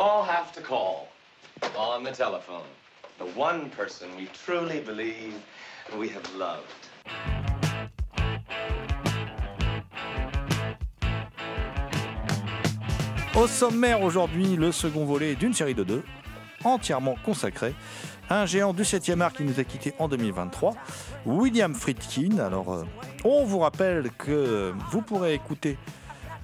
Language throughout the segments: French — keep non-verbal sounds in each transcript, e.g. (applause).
all have to call on the telephone the one person we truly believe we have loved. Au sommaire aujourd'hui, le second volet d'une série de deux, entièrement consacrée à un géant du 7e art qui nous a quittés en 2023, William Friedkin. Alors, euh, on vous rappelle que vous pourrez écouter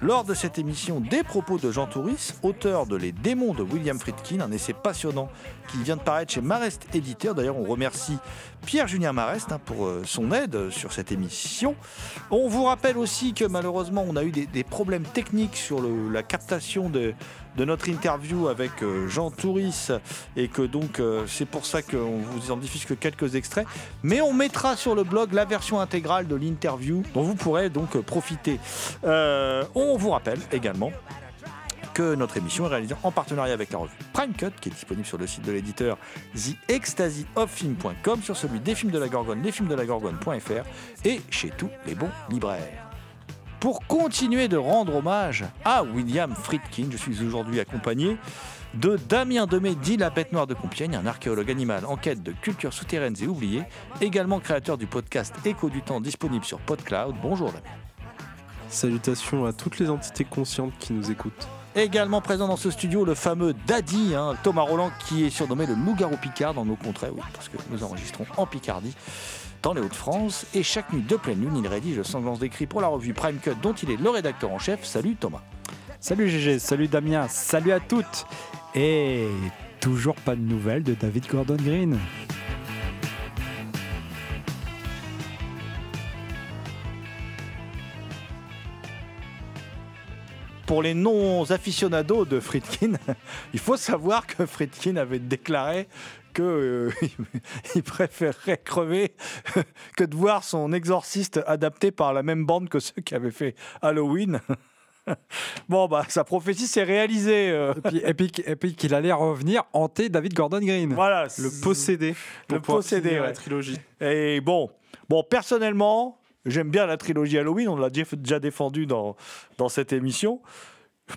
lors de cette émission des propos de Jean Touris, auteur de Les démons de William Friedkin, un essai passionnant qui vient de paraître chez Marest Éditeur. D'ailleurs, on remercie Pierre-Julien Marest hein, pour euh, son aide sur cette émission. On vous rappelle aussi que malheureusement, on a eu des, problèmes techniques sur la captation de, notre interview avec euh, Jean Touris et que donc euh, c'est pour ça qu'on vous en diffuse que quelques extraits. Mais on mettra sur le blog la version intégrale de l'interview dont vous pourrez donc euh, profiter. Euh, on vous rappelle également que notre émission est réalisée en partenariat avec la revue Prime Cut, qui est disponible sur le site de l'éditeur TheExtasyOfFilm.com, sur celui des films de la Gorgone, lesfilmsdelagorgone.fr et chez tous les bons libraires. Pour continuer de rendre hommage à William Friedkin, je suis aujourd'hui accompagné de Damien Demey, dit la bête noire de Compiègne, un archéologue animal en quête de cultures souterraines et oubliées, également créateur du podcast Écho du temps disponible sur PodCloud. Bonjour Damien. Salutations à toutes les entités conscientes qui nous écoutent. Également présent dans ce studio, le fameux Daddy, hein, Thomas Roland, qui est surnommé le loup-garou Picard dans nos contrées, oui, parce que nous enregistrons en Picardie, dans les Hauts-de-France. Et chaque nuit de pleine lune, il rédige le Sanglance d'écrit pour la revue Prime Cut, dont il est le rédacteur en chef. Salut Thomas. Salut GG, salut Damien, salut à toutes Et toujours pas de nouvelles de David Gordon Green. Pour les non-aficionados de Friedkin, (laughs) il faut savoir que Friedkin avait déclaré que euh, (laughs) préférerait crever (laughs) que de voir son exorciste adapté par la même bande que ceux qui avaient fait Halloween. Bon, bah, sa prophétie s'est réalisée. euh, Et puis, et qu'il allait revenir hanter David Gordon Green. voilà. Le possédé. Le possédé, ouais. la trilogie. Et bon, bon personnellement, j'aime bien la trilogie Halloween, on l'a déjà défendu dans, dans cette émission.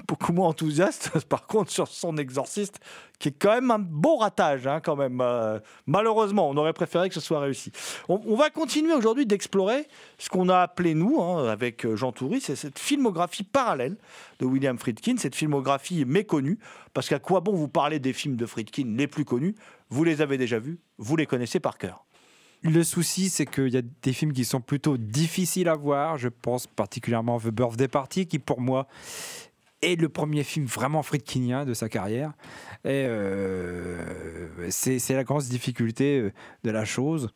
Beaucoup moins enthousiaste, (laughs) par contre, sur son exorciste, qui est quand même un beau ratage, hein, quand même. Euh, malheureusement, on aurait préféré que ce soit réussi. On, on va continuer aujourd'hui d'explorer ce qu'on a appelé, nous, hein, avec euh, Jean Toury, c'est cette filmographie parallèle de William Friedkin, cette filmographie méconnue, parce qu'à quoi bon vous parler des films de Friedkin les plus connus? Vous les avez déjà vus, vous les connaissez par cœur. Le souci, c'est qu'il y a des films qui sont plutôt difficiles à voir. Je pense particulièrement à The Birthday Party, qui pour moi est le premier film vraiment friedkinien de sa carrière. Et euh, c'est la grosse difficulté euh, de la chose.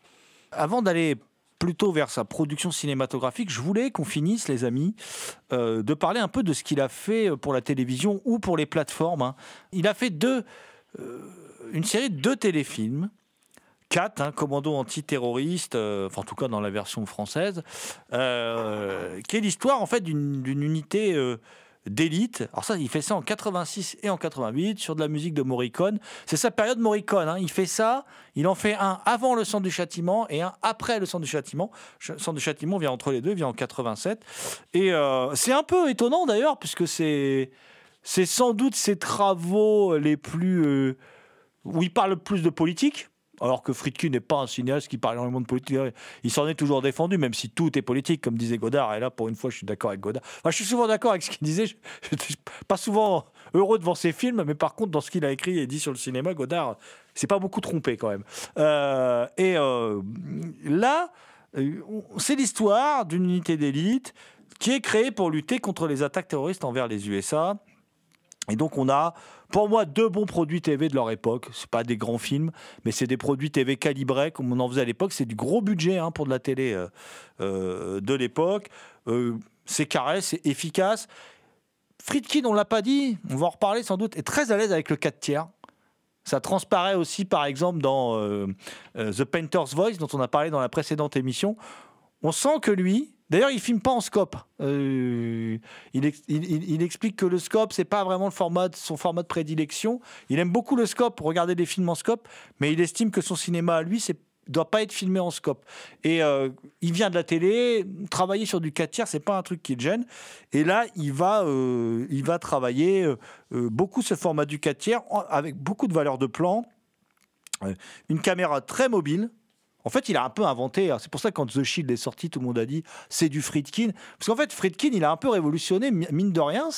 Avant d'aller plutôt vers sa production cinématographique, je voulais qu'on finisse, les amis, euh, de parler un peu de ce qu'il a fait pour la télévision ou pour les plateformes. hein. Il a fait une série de deux téléfilms. Quatre, hein, commando antiterroriste, euh, enfin en tout cas dans la version française, euh, qui est l'histoire en fait d'une unité euh, d'élite. Alors ça, il fait ça en 86 et en 88 sur de la musique de Morricone. C'est sa période Morricone. hein. Il fait ça, il en fait un avant le Sang du Châtiment et un après le Sang du Châtiment. Le Sang du Châtiment vient entre les deux, vient en 87. Et euh, c'est un peu étonnant d'ailleurs, puisque c'est sans doute ses travaux les plus... où il parle le plus de politique. Alors que Friedkin n'est pas un cinéaste qui parle énormément de politique. Il s'en est toujours défendu, même si tout est politique, comme disait Godard. Et là, pour une fois, je suis d'accord avec Godard. Je suis souvent d'accord avec ce qu'il disait. Je, pas souvent heureux devant ses films, mais par contre, dans ce qu'il a écrit et dit sur le cinéma, Godard c'est pas beaucoup trompé quand même. Euh, et euh, là, euh, c'est l'histoire d'une unité d'élite qui est créée pour lutter contre les attaques terroristes envers les USA. Et donc on a, pour moi, deux bons produits TV de leur époque. C'est pas des grands films, mais c'est des produits TV calibrés comme on en faisait à l'époque. C'est du gros budget hein, pour de la télé de l'époque. c'est carré, c'est efficace. Friedkin, on l'a pas dit, on va en reparler sans doute, est très à l'aise avec le 4 tiers. Ça transparaît aussi, par exemple, dans euh, euh, The Painter's Voice, dont on a parlé dans la précédente émission. On sent que lui, d'ailleurs, il filme pas en scope. Euh, il, explique que le scope, c'est pas vraiment son format de prédilection. Il aime beaucoup le scope, regarder des films en scope, mais il estime que son cinéma à lui, c'est doit pas être filmé en scope. Et euh, il vient de la télé, travailler sur du 4 tiers, c'est pas un truc qui le gêne. Et là, il va, euh, il va travailler beaucoup ce format du 4 tiers avec beaucoup de valeur de plan, une caméra très mobile. En fait, il a un peu inventé. Hein. C'est pour ça que quand The Shield est sorti, tout le monde a dit c'est du Friedkin. Parce qu'en fait, Friedkin, il a un peu révolutionné, mine de rien,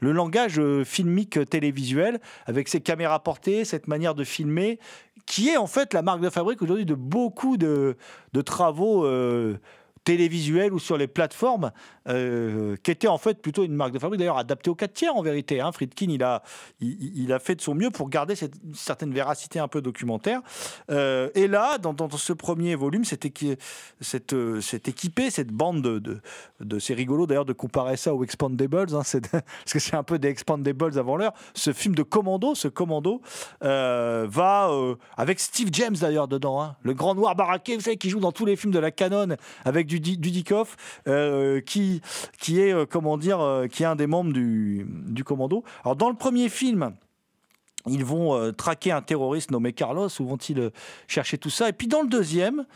le langage filmique télévisuel avec ses caméras portées, cette manière de filmer qui est en fait la marque de fabrique aujourd'hui de beaucoup de, de travaux euh, télévisuels ou sur les plateformes, euh, qui était en fait plutôt une marque de fabrique, d'ailleurs adaptée aux 4 tiers en vérité. Hein. Friedkin, il a, il, a fait de son mieux pour garder cette certaine véracité un peu documentaire. Euh, et là, dans, ce premier volume, c'est cette, euh, équipé, cette bande de, de, de c'est rigolo d'ailleurs de comparer ça aux Expandables, hein, (laughs) parce que c'est un peu des Expandables avant l'heure. Ce film de commando, ce commando, va avec Steve James d'ailleurs dedans, hein. le grand noir baraqué, vous savez, qui joue dans tous les films de la canon avec du Dudikoff, euh, qui, qui est, euh, comment dire, euh, qui est un des membres du, du commando. Alors, dans le premier film, ils vont traquer un terroriste nommé Carlos, où vont-ils chercher tout ça? Et puis dans le deuxième,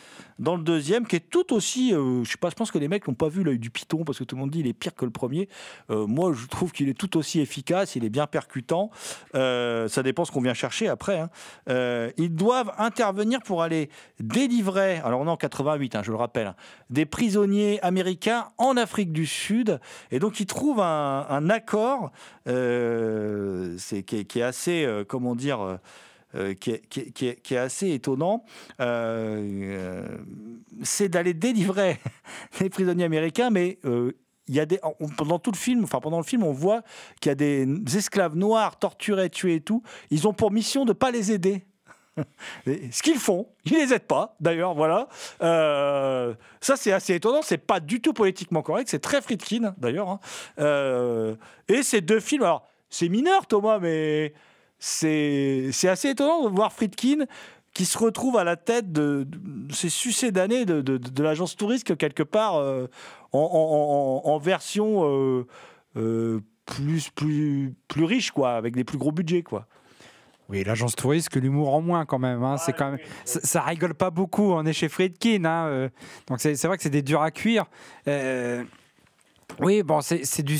dans le deuxième, qui est tout aussi, euh, je sais pas, je pense que les mecs n'ont pas vu l'œil du python parce que tout le monde dit il est pire que le premier. Euh, moi, je trouve qu'il est tout aussi efficace, il est bien percutant. Euh, ça dépend ce qu'on vient chercher après. Hein. ils doivent intervenir pour aller délivrer, alors on est en 88, hein, je le rappelle, des prisonniers américains en Afrique du Sud, et donc ils trouvent un, accord, qui, est assez, comment dire euh, qui, est, assez étonnant, euh, c'est d'aller délivrer (laughs) les prisonniers américains, mais euh, il y a des, pendant tout le film, enfin pendant le film, on voit qu'il y a des esclaves noirs torturés, tués et tout. Ils ont pour mission de pas les aider. (laughs) Ce qu'ils font, ils les aident pas. D'ailleurs, voilà. ça, c'est assez étonnant. C'est pas du tout politiquement correct. C'est très Friedkin, d'ailleurs. Hein. et ces deux films, alors c'est mineur, Thomas, mais c'est assez étonnant de voir Friedkin qui se retrouve à la tête de, ces succès d'années de, de, l'agence touriste quelque part euh, en, version euh, euh, plus, plus, plus riche, quoi, avec des plus gros budgets. Quoi. Oui, l'agence touriste, que l'humour en moins quand même. Hein. c'est quand même ça, rigole pas beaucoup. On est chez Friedkin. Hein, donc c'est vrai que c'est des durs à cuire. oui, bon, c'est du.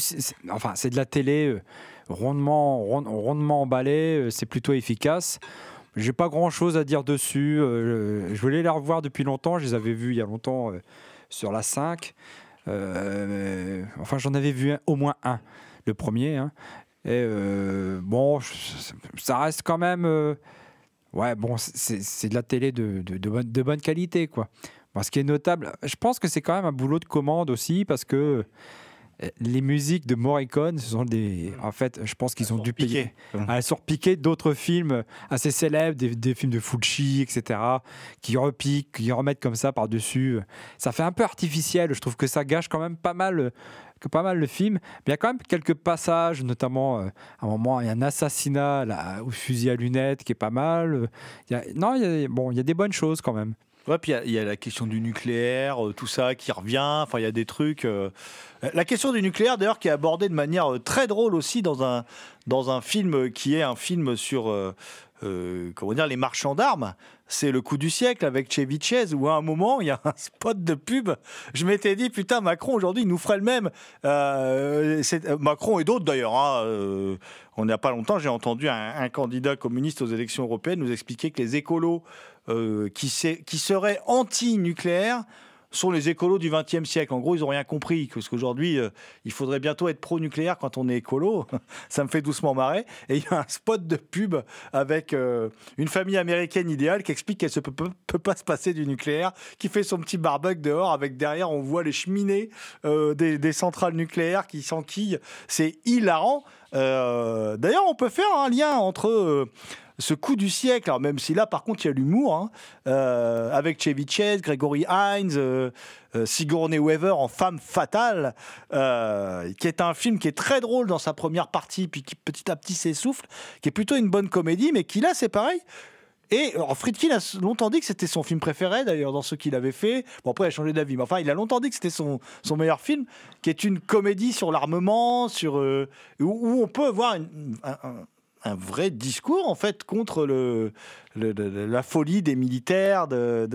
Enfin, c'est de la télé rondement, rondement emballé, euh, c'est plutôt efficace. J'ai pas grand chose à dire dessus. Euh, je voulais les revoir depuis longtemps. Je les avais vus il y a longtemps euh, sur la 5. enfin, j'en avais vu au moins un, le premier. Hein. Et bon, ça reste quand même. ouais, bon, c'est de la télé de, bonne, qualité, quoi. ce qui est notable, je pense que c'est quand même un boulot de commande aussi, parce que les musiques de Morricone, ce sont des. En fait, je pense qu'ils ont dû payer. Elles sont repiquées d'autres films assez célèbres, des, films de Fulci, etc., qui repiquent, qui remettent comme ça par-dessus. Ça fait un peu artificiel. Je trouve que ça gâche quand même pas mal. Que pas mal le film, mais il y a quand même quelques passages, notamment euh, à un moment il y a un assassinat là, au fusil à lunettes qui est pas mal. non, il bon, il y a des bonnes choses quand même. Puis il y, a la question du nucléaire, euh, tout ça qui revient. Enfin, il y a des trucs. Euh, la question du nucléaire, d'ailleurs, qui est abordée de manière euh, très drôle aussi dans un, dans un film qui est un film sur comment dire, les marchands d'armes. C'est le coup du siècle avec Chevy Chase où à un moment il y a un (laughs) spot de pub. Je m'étais dit putain Macron aujourd'hui il nous ferait le même. Macron et d'autres d'ailleurs. hein, on n'y a pas longtemps j'ai entendu un candidat communiste aux élections européennes nous expliquer que les écolos euh, qui, qui seraient anti-nucléaires sont les écolos du XXe siècle. En gros, ils n'ont rien compris. Parce qu'aujourd'hui, euh, il faudrait bientôt être pro-nucléaire quand on est écolo. (laughs) Ça me fait doucement marrer. Et il y a un spot de pub avec euh, une famille américaine idéale qui explique qu'elle ne peut, pas se passer du nucléaire, qui fait son petit barbecue dehors avec derrière, on voit les cheminées des, centrales nucléaires qui s'enquillent. C'est hilarant. D'ailleurs, on peut faire un lien entre ce coup du siècle, alors même si là, par contre, il y a l'humour, hein, euh, avec Chevy Chase, Gregory Hines, euh, euh, Sigourney Weaver en femme fatale, euh, qui est un film qui est très drôle dans sa première partie, puis qui petit à petit s'essouffle, qui est plutôt une bonne comédie, mais qui là, c'est pareil. Et alors, Friedkin a longtemps dit que c'était son film préféré, d'ailleurs, dans ce qu'il avait fait. Bon, après, il a changé d'avis, mais enfin, il a longtemps dit que c'était son, meilleur film, qui est une comédie sur l'armement, sur où, on peut voir une- un, un- un vrai discours, en fait, contre le, la folie des militaires, de,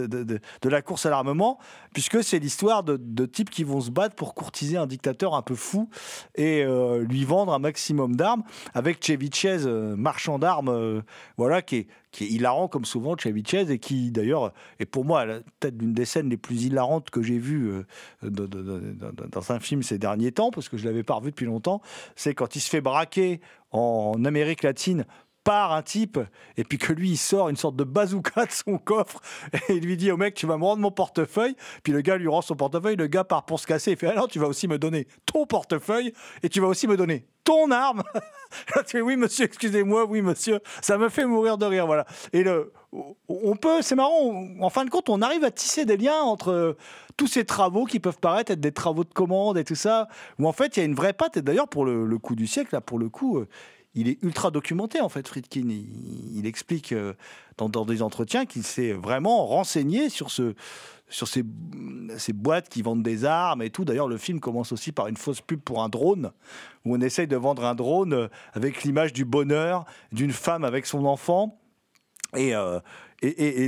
la course à l'armement, puisque c'est l'histoire de, types qui vont se battre pour courtiser un dictateur un peu fou et euh, lui vendre un maximum d'armes, avec Chevy Chase, euh, marchand d'armes, euh, voilà, qui est, hilarant comme souvent Chevy Chase et qui d'ailleurs est pour moi peut-être l'une des scènes les plus hilarantes que j'ai vues dans un film ces derniers temps, parce que je l'avais pas revu depuis longtemps, c'est quand il se fait braquer en Amérique latine par un type et puis que lui il sort une sorte de bazooka de son coffre et il lui dit au mec tu vas me rendre mon portefeuille. Puis le gars lui rend son portefeuille le gars part pour se casser il fait alors tu vas aussi me donner ton portefeuille et tu vas aussi me donner ton arme. (laughs) Oui monsieur excusez-moi oui monsieur ça me fait mourir de rire voilà. Et le on peut c'est marrant en fin de compte on arrive à tisser des liens entre euh, tous ces travaux qui peuvent paraître être des travaux de commande et tout ça où en fait il y a une vraie patte et d'ailleurs pour le, le coup du siècle là pour le coup euh, il est ultra documenté en fait, Friedkin. Il, explique euh, dans, des entretiens qu'il s'est vraiment renseigné sur, ce, sur ces, ces boîtes qui vendent des armes et tout. D'ailleurs, le film commence aussi par une fausse pub pour un drone, où on essaye de vendre un drone euh, avec l'image du bonheur d'une femme avec son enfant. Et, euh,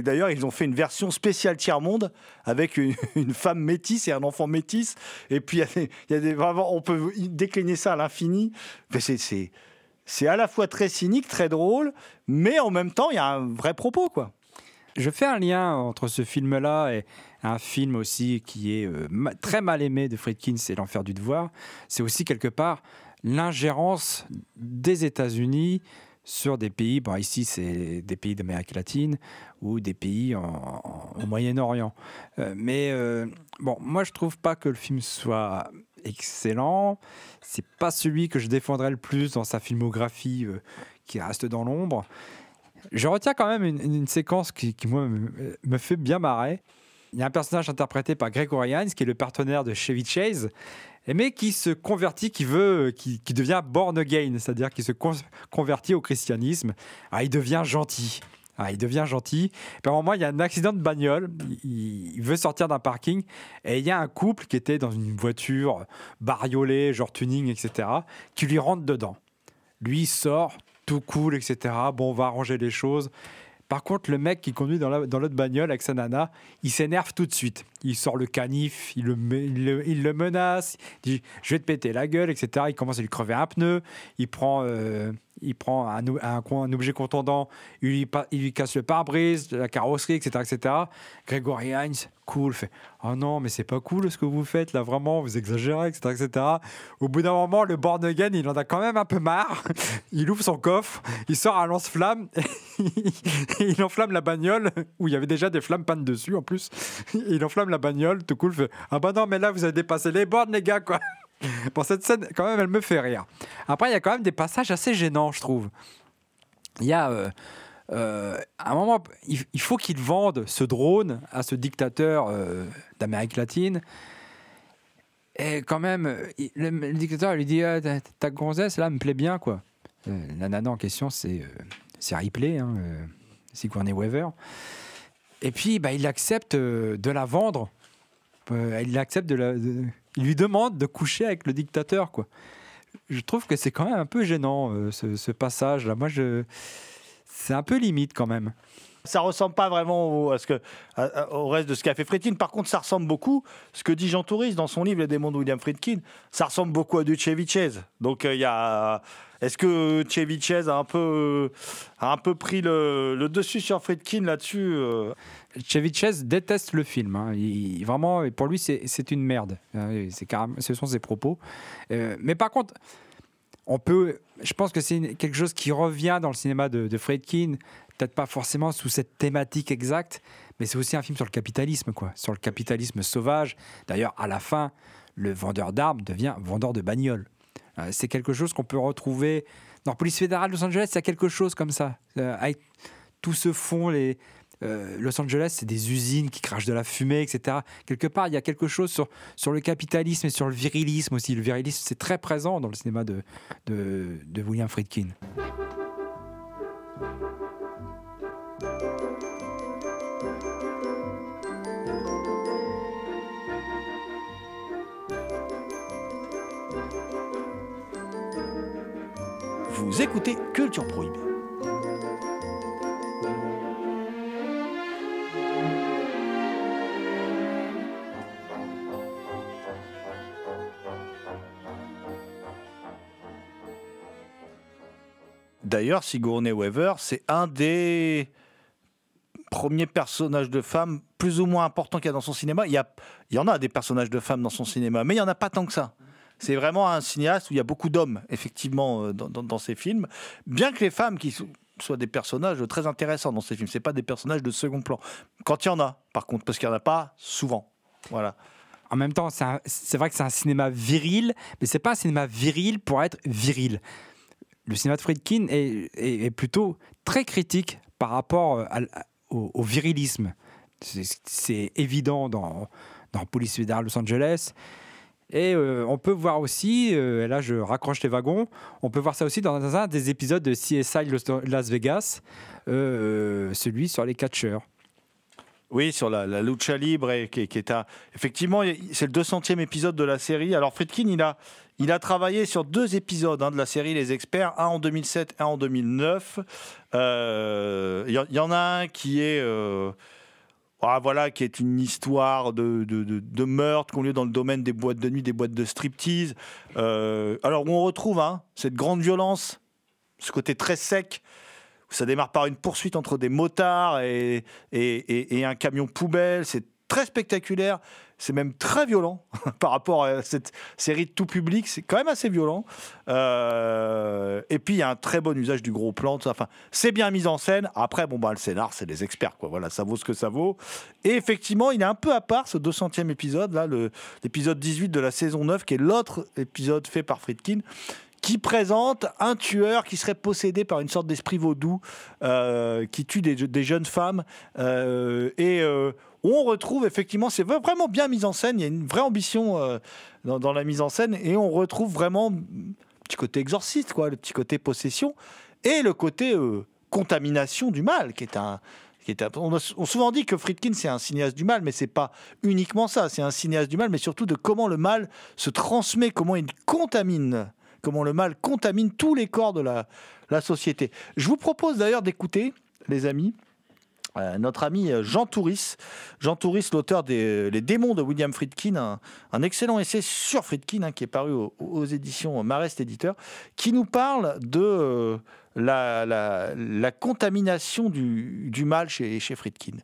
d'ailleurs, ils ont fait une version spéciale tiers-monde avec (laughs) une, femme métisse et un enfant métisse. Et puis, il y a des, il y a des- vraiment, on peut décliner ça à l'infini. Mais c'est- c'est à la fois très cynique, très drôle, mais en même temps, il y a un vrai propos, quoi. Je fais un lien entre ce film-là et un film aussi qui est euh, très mal aimé de Friedkin, c'est L'Enfer du Devoir. C'est aussi quelque part l'ingérence des États-Unis sur des pays, bon ici c'est des pays d'Amérique latine ou des pays en- en- au Moyen-Orient. Euh, mais euh, bon, moi je trouve pas que le film soit excellent. C'est pas celui que je défendrais le plus dans sa filmographie euh, qui reste dans l'ombre. Je retiens quand même une, séquence qui, moi, me, fait bien marrer. Il y a un personnage interprété par Gregory Hines, qui est le partenaire de Chevy Chase, mais qui se convertit, qui veut, qui, devient born again, c'est-à-dire qui se con- convertit au christianisme. Ah, il devient gentil. Ah, il devient gentil. Puis à un moment, il y a un accident de bagnole. Il, veut sortir d'un parking et il y a un couple qui était dans une voiture bariolée, genre tuning, etc., qui lui rentre dedans. Lui, il sort, tout cool, etc. Bon, on va arranger les choses. Par contre, le mec qui conduit dans l'autre bagnole avec sa nana, il s'énerve tout de suite. Il sort le canif, il le, il le, menace, il dit Je vais te péter la gueule, etc. Il commence à lui crever un pneu. Il prend, euh, il prend un, objet contondant, il lui, casse le pare-brise, la carrosserie, etc. etc. Gregory Hines, cool, fait Oh non, mais c'est pas cool ce que vous faites là, vraiment, vous exagérez, etc. etc. Au bout d'un moment, le born again, il en a quand même un peu marre. (laughs) Il ouvre son coffre, il sort un lance-flamme, (laughs) il enflamme la bagnole où il y avait déjà des flammes pannes dessus en plus. Il enflamme la bagnole, tout cool, Ah bah non, mais là vous avez dépassé les bornes, les gars, quoi. (laughs) Bon, cette scène, quand même, elle me fait rire. Après, il y a quand même des passages assez gênants, je trouve. Il y a. euh, euh, à un moment, il, faut qu'il vende ce drone à ce dictateur euh, d'Amérique latine. Et quand même, le, dictateur lui dit Ah, ta, gonzesse là me plaît bien quoi. La nana en question c'est c'est Ripley, hein, Sigourney Weaver. Et puis bah, il accepte euh, de la vendre. Euh, il accepte de la, il lui demande de coucher avec le dictateur quoi. Je trouve que c'est quand même un peu gênant euh, ce, ce passage là. Moi je c'est un peu limite quand même. Ça ressemble pas vraiment au, à ce que, reste de ce qu'a fait Friedkin. Par contre, ça ressemble beaucoup, ce que dit Jean Touris dans son livre Les démons de William Friedkin, ça ressemble beaucoup à du Chevichez. Donc, euh, il y a. Est-ce que Chevichez a un peu, a un peu pris le, le dessus sur Friedkin là-dessus euh Chevichez déteste le film. hein. Vraiment, pour lui, c'est une merde. Euh, carrément, ce sont ses propos. Mais par contre, on peut. Je pense que c'est quelque chose qui revient dans le cinéma de, de Friedkin. Peut-être pas forcément sous cette thématique exacte, mais c'est aussi un film sur le capitalisme, quoi, sur le capitalisme sauvage. D'ailleurs, à la fin, le vendeur d'armes devient vendeur de bagnoles. Euh, c'est quelque chose qu'on peut retrouver dans police fédérale Los Angeles. Il y a quelque chose comme ça, Euh, avec tout ce fond, euh, Los Angeles, c'est des usines qui crachent de la fumée, etc. Quelque part, il y a quelque chose sur, sur le capitalisme et sur le virilisme aussi. Le virilisme, c'est très présent dans le cinéma de, de William Friedkin. Écoutez Culture Prohibée. D'ailleurs, Sigourney Weaver, c'est un des premiers personnages de femmes plus ou moins importants qu'il y a dans son cinéma. Il y, a, il y en a des personnages de femmes dans son cinéma, mais il n'y en a pas tant que ça. C'est vraiment un cinéaste où il y a beaucoup d'hommes, effectivement, euh, dans, dans- dans ses films. Bien que les femmes qui so- soient des personnages très intéressants dans ses films, c'est pas des personnages de second plan. Quand il y en a, par contre, parce qu'il n'y en a pas souvent. Voilà. En même temps, c'est vrai que c'est un cinéma viril, mais c'est pas un cinéma viril pour être viril. Le cinéma de Friedkin est, plutôt très critique par rapport euh, au, virilisme. C'est- évident dans, dans Police fédérale Los Angeles. Et euh, on peut voir aussi, euh, et là je raccroche les wagons, on peut voir ça aussi dans un des épisodes de CSI Las Vegas, euh, celui sur les catcheurs. Oui, sur la, la lucha libre, qui, est un... Effectivement, c'est le 200e épisode de la série. Alors, Friedkin, il a, il a travaillé sur deux épisodes hein, de la série Les Experts, un en 2007, un en 2009. Euh, Il y, en- il y en a un qui est... ah, voilà, qui est une histoire de, de, de, de meurtre lieu dans le domaine des boîtes de nuit, des boîtes de striptease. Euh, alors, on retrouve hein, cette grande violence, ce côté très sec, où ça démarre par une poursuite entre des motards et, et- et un camion poubelle. C'est très spectaculaire. C'est même très violent (laughs) par rapport à cette série tout public. C'est quand même assez violent. Euh, et puis, il y a un très bon usage du gros plan. Enfin, c'est bien mis en scène. Après, bon, bah, le scénar, c'est des experts. Quoi. Voilà, ça vaut ce que ça vaut. Et effectivement, il est un peu à part, ce 200e épisode, là, l'épisode 18 de la saison 9, qui est l'autre épisode fait par Friedkin qui présente un tueur qui serait possédé par une sorte d'esprit vaudou euh, qui tue des, jeunes femmes. euh, et on retrouve effectivement, c'est vraiment bien mis en scène, il y a une vraie ambition euh, dans, la mise en scène, et on retrouve vraiment le petit côté exorciste, quoi, le petit côté possession, et le côté euh, contamination du mal, qui est un... qui est on, souvent dit que Friedkin c'est un cinéaste du mal, mais c'est pas uniquement ça. C'est un cinéaste du mal, mais surtout de comment le mal se transmet, comment il contamine comment le mal contamine tous les corps de la, la société. Je vous propose d'ailleurs d'écouter, les amis, euh, notre ami euh, Jean Touris. Jean Touris, l'auteur des Les démons de William Friedkin, un, excellent essai sur Friedkin hein, qui est paru aux, éditions Marest Éditeur, qui nous parle de euh, la contamination du, du mal chez, chez Friedkin.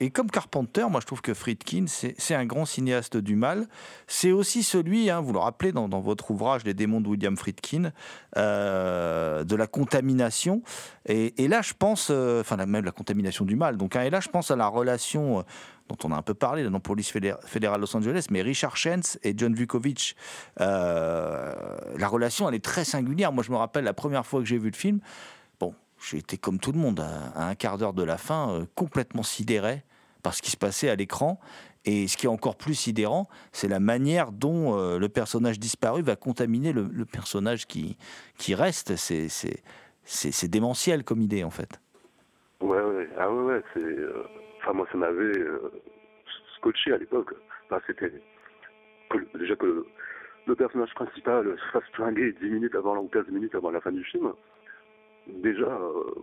Et comme Carpenter, moi je trouve que Friedkin, c'est un grand cinéaste du mal. C'est aussi celui, hein, vous le rappelez dans, votre ouvrage Les démons de William Friedkin, euh, de la contamination. Et, là, je pense, euh, enfin la- même la contamination du mal. Donc, hein, et là, je pense à la relation euh, dont on a un peu parlé dans Police Fédé- fédérale Los Angeles, mais Richard Shentz et John Vukovic. la relation, elle est très singulière. Moi, je me rappelle la première fois que j'ai vu le film. Été comme tout le monde à, un quart d'heure de la fin, euh, complètement sidéré par ce qui se passait à l'écran. Et ce qui est encore plus sidérant, c'est la manière dont euh, le personnage disparu va contaminer le, personnage qui, qui reste. C'est, démentiel comme idée, en fait. Ouais, ouais, ah ouais, c'est. euh, Enfin, moi, ça m'avait scotché à l'époque. Enfin, c'était. déjà que le personnage principal se fasse flinguer 10 minutes avant, ou 15 minutes avant la fin du film. Déjà, euh,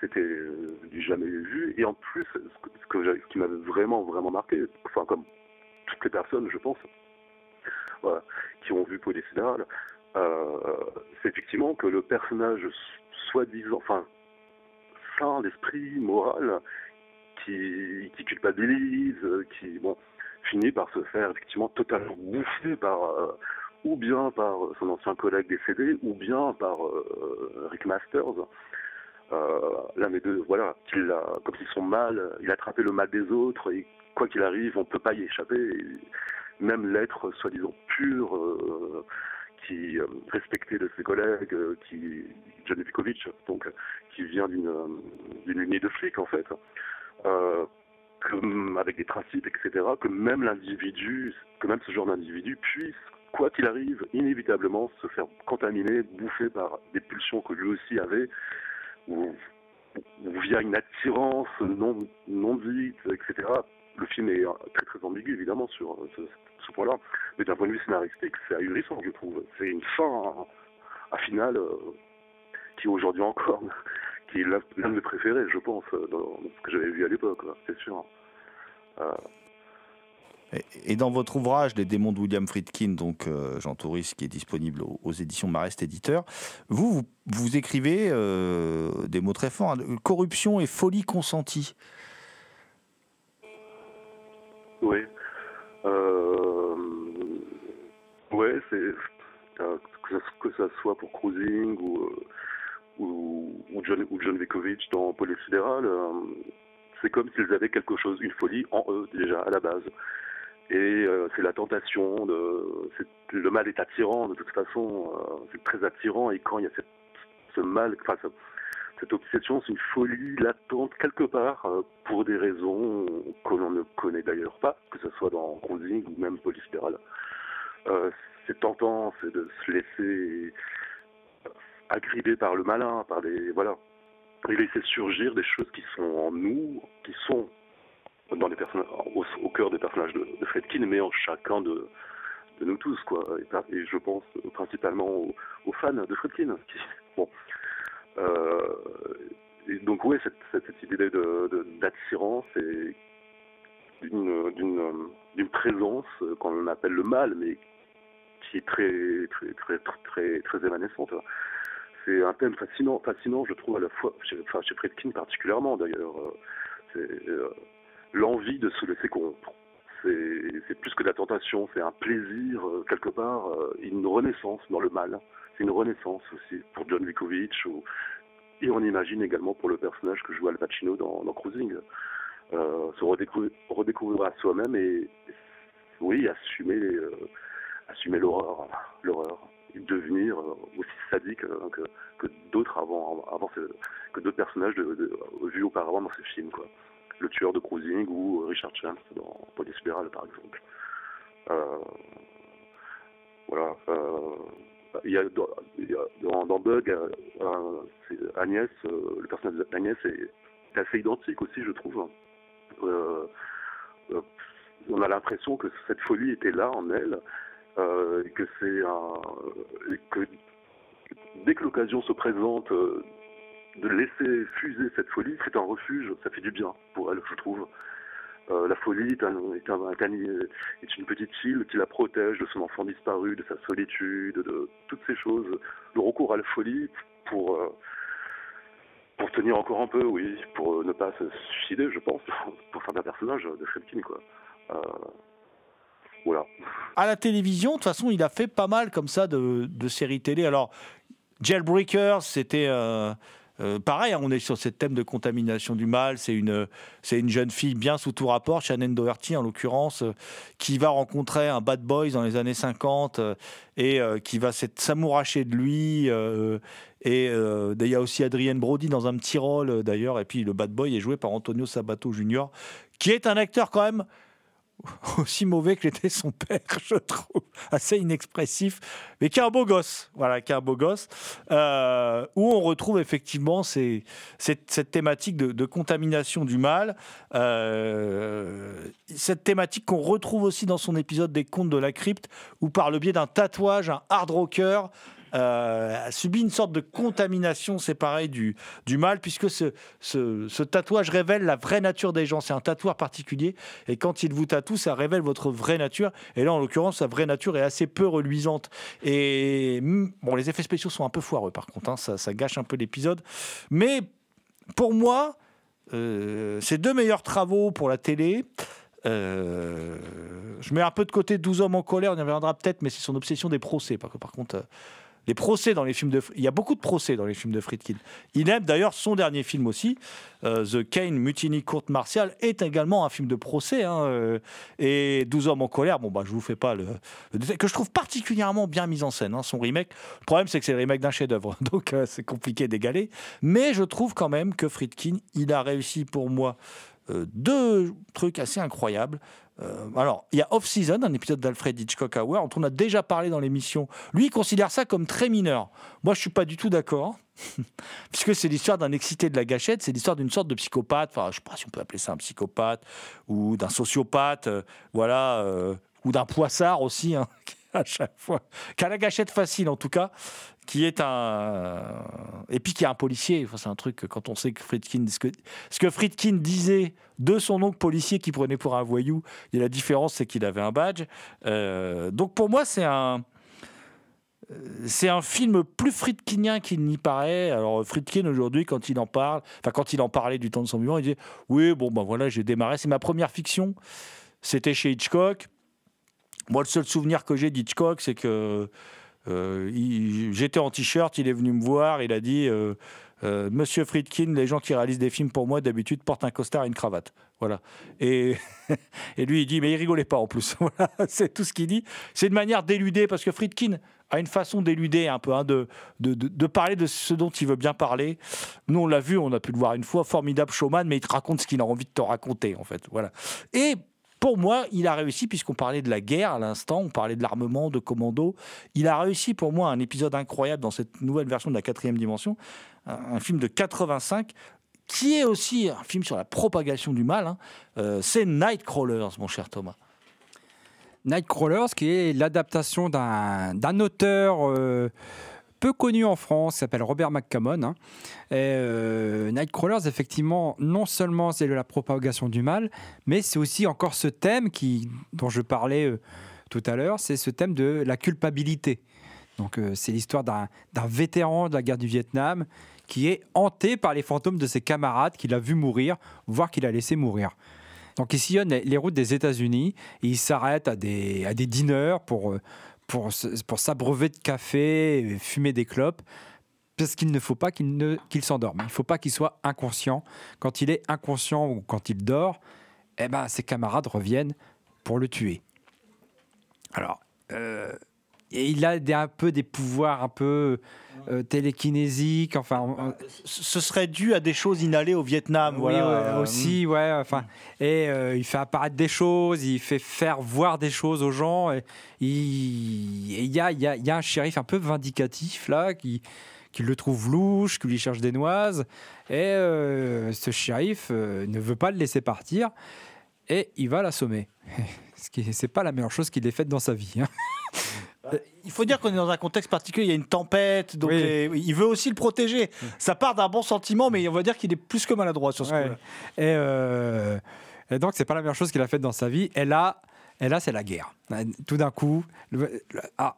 c'était euh, du jamais vu. Et en plus, ce, que- ce que qui m'avait vraiment, vraiment marqué, enfin, comme toutes les personnes, je pense, voilà, qui ont vu Police euh, c'est effectivement que le personnage soi-disant, enfin, sain d'esprit, moral, qui, qui culpabilise, qui, bon, finit par se faire effectivement totalement bouffer par, euh, ou bien par son ancien collègue décédé, ou bien par euh, Rick Masters. Euh, l'un des deux, voilà, comme s'ils sont mal, il a attrapé le mal des autres, et quoi qu'il arrive, on ne peut pas y échapper. Même l'être soi-disant pur, euh, qui euh, respecté de ses collègues, qui John Vikovic, donc qui vient d'une d'une lignée de flics en fait, avec des principes, etc. Que même l'individu, que même ce genre d'individu puisse, quoi qu'il arrive, inévitablement se faire contaminer, bouffer par des pulsions que lui aussi avait, ou, via une attirance non non dite, etc. Le film est euh, très très ambigu évidemment sur euh, ce, point-là, mais d'un point de vue scénaristique, c'est ahurissant, je trouve. C'est une fin à, à finale euh, qui aujourd'hui encore, (laughs) qui est l'un de mes préférés, je pense, euh, dans, ce que j'avais vu à l'époque, c'est sûr. Euh, Et- dans votre ouvrage, Les démons de William Friedkin, donc euh, Jean Touris, qui est disponible aux, éditions Marest Éditeur, vous, vous, écrivez euh, des mots très forts hein, corruption et folie consentie. Oui. Euh, que, ça, soit pour Cruising ou euh, ou, John ou John Vekovic dans Police Fédérale, c'est comme s'ils avaient quelque chose, une folie en eux déjà à la base. Et euh, c'est la tentation le mal est attirant de toute façon, euh, c'est très attirant et quand il y a cette, ce mal, cette obsession, c'est une folie latente quelque part euh, pour des raisons que l'on ne connaît d'ailleurs pas, que ce soit dans Cruising ou même Police Fédérale. Euh, c'est tentant, c'est de se laisser agrippé par le malin, par des voilà, et laisser surgir des choses qui sont en nous, qui sont dans les personnages, au, cœur des personnages de, Fredkin, mais en chacun de, nous tous quoi. Et, je pense principalement aux, fans de Fredkin. Qui, (laughs) bon, euh, donc oui, cette, cette, idée de- de- d'attirance et d'une présence qu'on appelle le mal, mais qui est très très très très très, évanescente. C'est un thème fascinant, fascinant, je trouve à la fois, chez, enfin chez Fredkin particulièrement d'ailleurs. Euh, euh, l'envie de se laisser corrompre. C'est plus que la tentation, c'est un plaisir euh, quelque part, euh, une renaissance dans le mal. C'est une renaissance aussi pour John Vikovic ou et on imagine également pour le personnage que joue Al Pacino dans, Cruising. Euh, se redécouvrir, à soi-même et, oui, assumer, l'horreur, l'horreur, devenir aussi sadique euh, que, d'autres personnages vus auparavant dans ces films. Le tueur de Cruising ou Richard Chance dans Police Fédérale, par exemple. Euh, voilà. euh, il y a y a dans, Bug, euh, euh, Agnès, euh, le personnage d'Agnès est, assez identique aussi, je trouve. Euh, euh, on a l'impression que cette folie était là en elle, euh, que c'est que dès que l'occasion se présente euh, de laisser fuser cette folie, c'est un refuge, ça fait du bien pour elle, je trouve. Euh, la folie est, un, est, un- est un- est une petite île qui la protège de son enfant disparu, de sa solitude, de toutes ces choses. Le recours à la folie pour, euh, pour tenir encore un peu, oui, pour euh, ne pas se suicider, je pense, (laughs) pour faire un personnage de Friedkin, quoi. Voilà. À la télévision, de toute façon, il a fait pas mal comme ça de, de séries télé. Alors, Jailbreakers, c'était euh, pareil, hein, on est sur ce thème de contamination du mal. C'est une, c'est une jeune fille bien sous tout rapport, Shannon Doherty en l'occurrence, euh, qui va rencontrer un bad boy dans les années 50 euh, et qui va s'amouracher de lui. et il y a aussi Adrienne Brody dans un petit rôle d'ailleurs. Et puis le bad boy est joué par Antonio Sabato Jr., qui est un acteur quand même (laughs) aussi mauvais que l'était son père, je trouve, assez inexpressif, mais qui est un beau gosse, voilà, qui est un beau gosse, euh, où on retrouve effectivement cette, thématique de, de contamination du mal, euh, cette thématique qu'on retrouve aussi dans son épisode des Contes de la Crypte, où par le biais d'un tatouage, un hard rocker euh, a subi une sorte de contamination, c'est pareil, du, du mal, puisque ce, ce, tatouage révèle la vraie nature des gens. C'est un tatouage particulier, et quand il vous tatoue, ça révèle votre vraie nature. Et là, en l'occurrence, sa vraie nature est assez peu reluisante. Et mm, bon, les effets spéciaux sont un peu foireux, par contre, hein, ça, ça gâche un peu l'épisode. Mais pour moi, euh, ces deux meilleurs travaux pour la télé. euh, je mets un peu de côté 12 hommes en colère, on y reviendra peut-être, mais c'est son obsession des procès. Par, par contre, euh, les procès dans les films de. Il y a beaucoup de procès dans les films de Friedkin. Il aime d'ailleurs son dernier film aussi, euh, The Kane Mutiny Courte Martiale, est également un film de procès. hein, euh, et 12 hommes en colère, bon, bah, je vous fais pas le, le que je trouve particulièrement bien mis en scène. hein, son remake. Le problème, c'est que c'est le remake d'un chef-d'œuvre, (laughs) donc euh, c'est compliqué d'égaler. Mais je trouve quand même que Friedkin, il a réussi pour moi deux trucs assez incroyables. Euh, alors, il y a Off-Season, un épisode d'Alfred Hitchcock Hour, dont on a déjà parlé dans l'émission. Lui, il considère ça comme très mineur. Moi, je suis pas du tout d'accord. (laughs) Puisque c'est l'histoire d'un excité de la gâchette, c'est l'histoire d'une sorte de psychopathe, enfin, je sais pas si on peut appeler ça un psychopathe, ou d'un sociopathe, euh, voilà, euh, ou d'un poissard aussi, hein, (laughs) (laughs) à chaque fois, qui a la gâchette facile en tout cas, qui est un. Et puis qui est un policier, enfin, c'est un truc, quand on sait que Friedkin. Ce que Friedkin disait de son oncle policier qui prenait pour un voyou, et la différence, c'est qu'il avait un badge. Euh, donc pour moi, c'est un c'est un film plus friedkinien qu'il n'y paraît. Alors Friedkin aujourd'hui, quand il en parle, enfin quand il en parlait du temps de son vivant, il disait oui bon ben voilà j'ai démarré, c'est ma première fiction, c'était chez Hitchcock. Moi le seul souvenir que j'ai d'Hitchcock c'est que euh, j'étais en t-shirt, il est venu me voir, il a dit euh, euh, Monsieur Friedkin, les gens qui réalisent des films pour moi d'habitude portent un costard et une cravate. Voilà. Et, (laughs) et lui, il dit, mais il rigolait pas en plus. (laughs) C'est tout ce qu'il dit. C'est une manière d'éluder, parce que Friedkin a une façon d'éluder un peu, hein, de, de, de- de parler de ce dont il veut bien parler. Nous, on l'a vu, on a pu le voir une fois, formidable showman, mais il te raconte ce qu'il a envie de te raconter, en fait. Voilà. Et pour moi, il a réussi, puisqu'on parlait de la guerre à l'instant, on parlait de l'armement, de commando. Il a réussi pour moi un épisode incroyable dans cette nouvelle version de la quatrième dimension, un, film de 85 qui est aussi un film sur la propagation du mal. hein. Euh, c'est Nightcrawlers, mon cher Thomas. Nightcrawlers, qui est l'adaptation d'un d'un auteur euh, peu connu en France, s'appelle Robert McCammon. hein. Et, euh, Nightcrawlers, effectivement, non seulement c'est de la propagation du mal, mais c'est aussi encore ce thème qui, dont je parlais euh, tout à l'heure, c'est ce thème de la culpabilité. Donc euh, c'est l'histoire d'un vétéran de la guerre du Vietnam qui est hanté par les fantômes de ses camarades qu'il a vu mourir, voire qu'il a laissé mourir. Donc il sillonne les- routes des États-Unis et il s'arrête à des, à des diners pour, pour, s'abreuver de café, et fumer des clopes, parce qu'il ne faut pas qu'il s'endorme. Il ne faut pas qu'il soit inconscient. Quand il est inconscient ou quand il dort, eh ben, ses camarades reviennent pour le tuer. Alors, euh, et il a des- un peu des pouvoirs un peu euh, télékinésiques, enfin... on- Ce serait dû à des choses inhalées au Vietnam. oui, voilà. ouais, Euh, aussi, ouais. Enfin, et euh, il fait apparaître des choses, il fait faire voir des choses aux gens. Et il y a, il y, a, il y a un shérif un peu vindicatif là qui qui le trouve louche, qui lui cherche des noises. Et euh, ce shérif euh, ne veut pas le laisser partir et il va l'assommer. (laughs) Ce qui c'est pas la meilleure chose qu'il ait faite dans sa vie. hein. (laughs) Il faut dire qu'on est dans un contexte particulier, il y a une tempête, donc Oui. les- il veut aussi le protéger. Ça part d'un bon sentiment, mais on va dire qu'il est plus que maladroit sur ce Ouais. coup-là. Et, euh, et donc, c'est pas la meilleure chose qu'il a faite dans sa vie. Et là, et là c'est la guerre. Tout d'un coup, le- le- ah,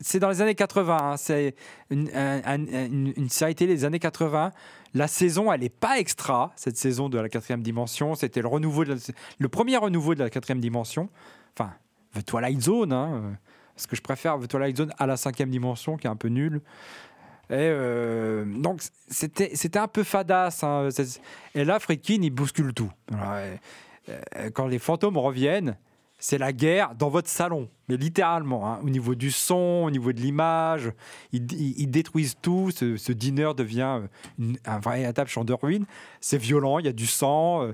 c'est dans les années 80. hein, c'est une, un- un- une- une série télé des années 80. La saison, elle n'est pas extra, cette saison de la quatrième dimension. C'était le, renouveau de la- le premier renouveau de la quatrième dimension. Enfin, The Twilight Zone. Hein, euh, parce que je préfère The Twilight Zone à la cinquième dimension, qui est un peu nul. Et euh, donc, c'était c'était un peu fadasse. hein, et là, Friedkin, il bouscule tout. Euh, Quand les fantômes reviennent, c'est la guerre dans votre salon, mais littéralement, hein, au niveau du son, au niveau de l'image, ils, détruisent tout. Ce, ce dîner devient une- un véritable champ de ruines. C'est violent, il y a du sang. euh,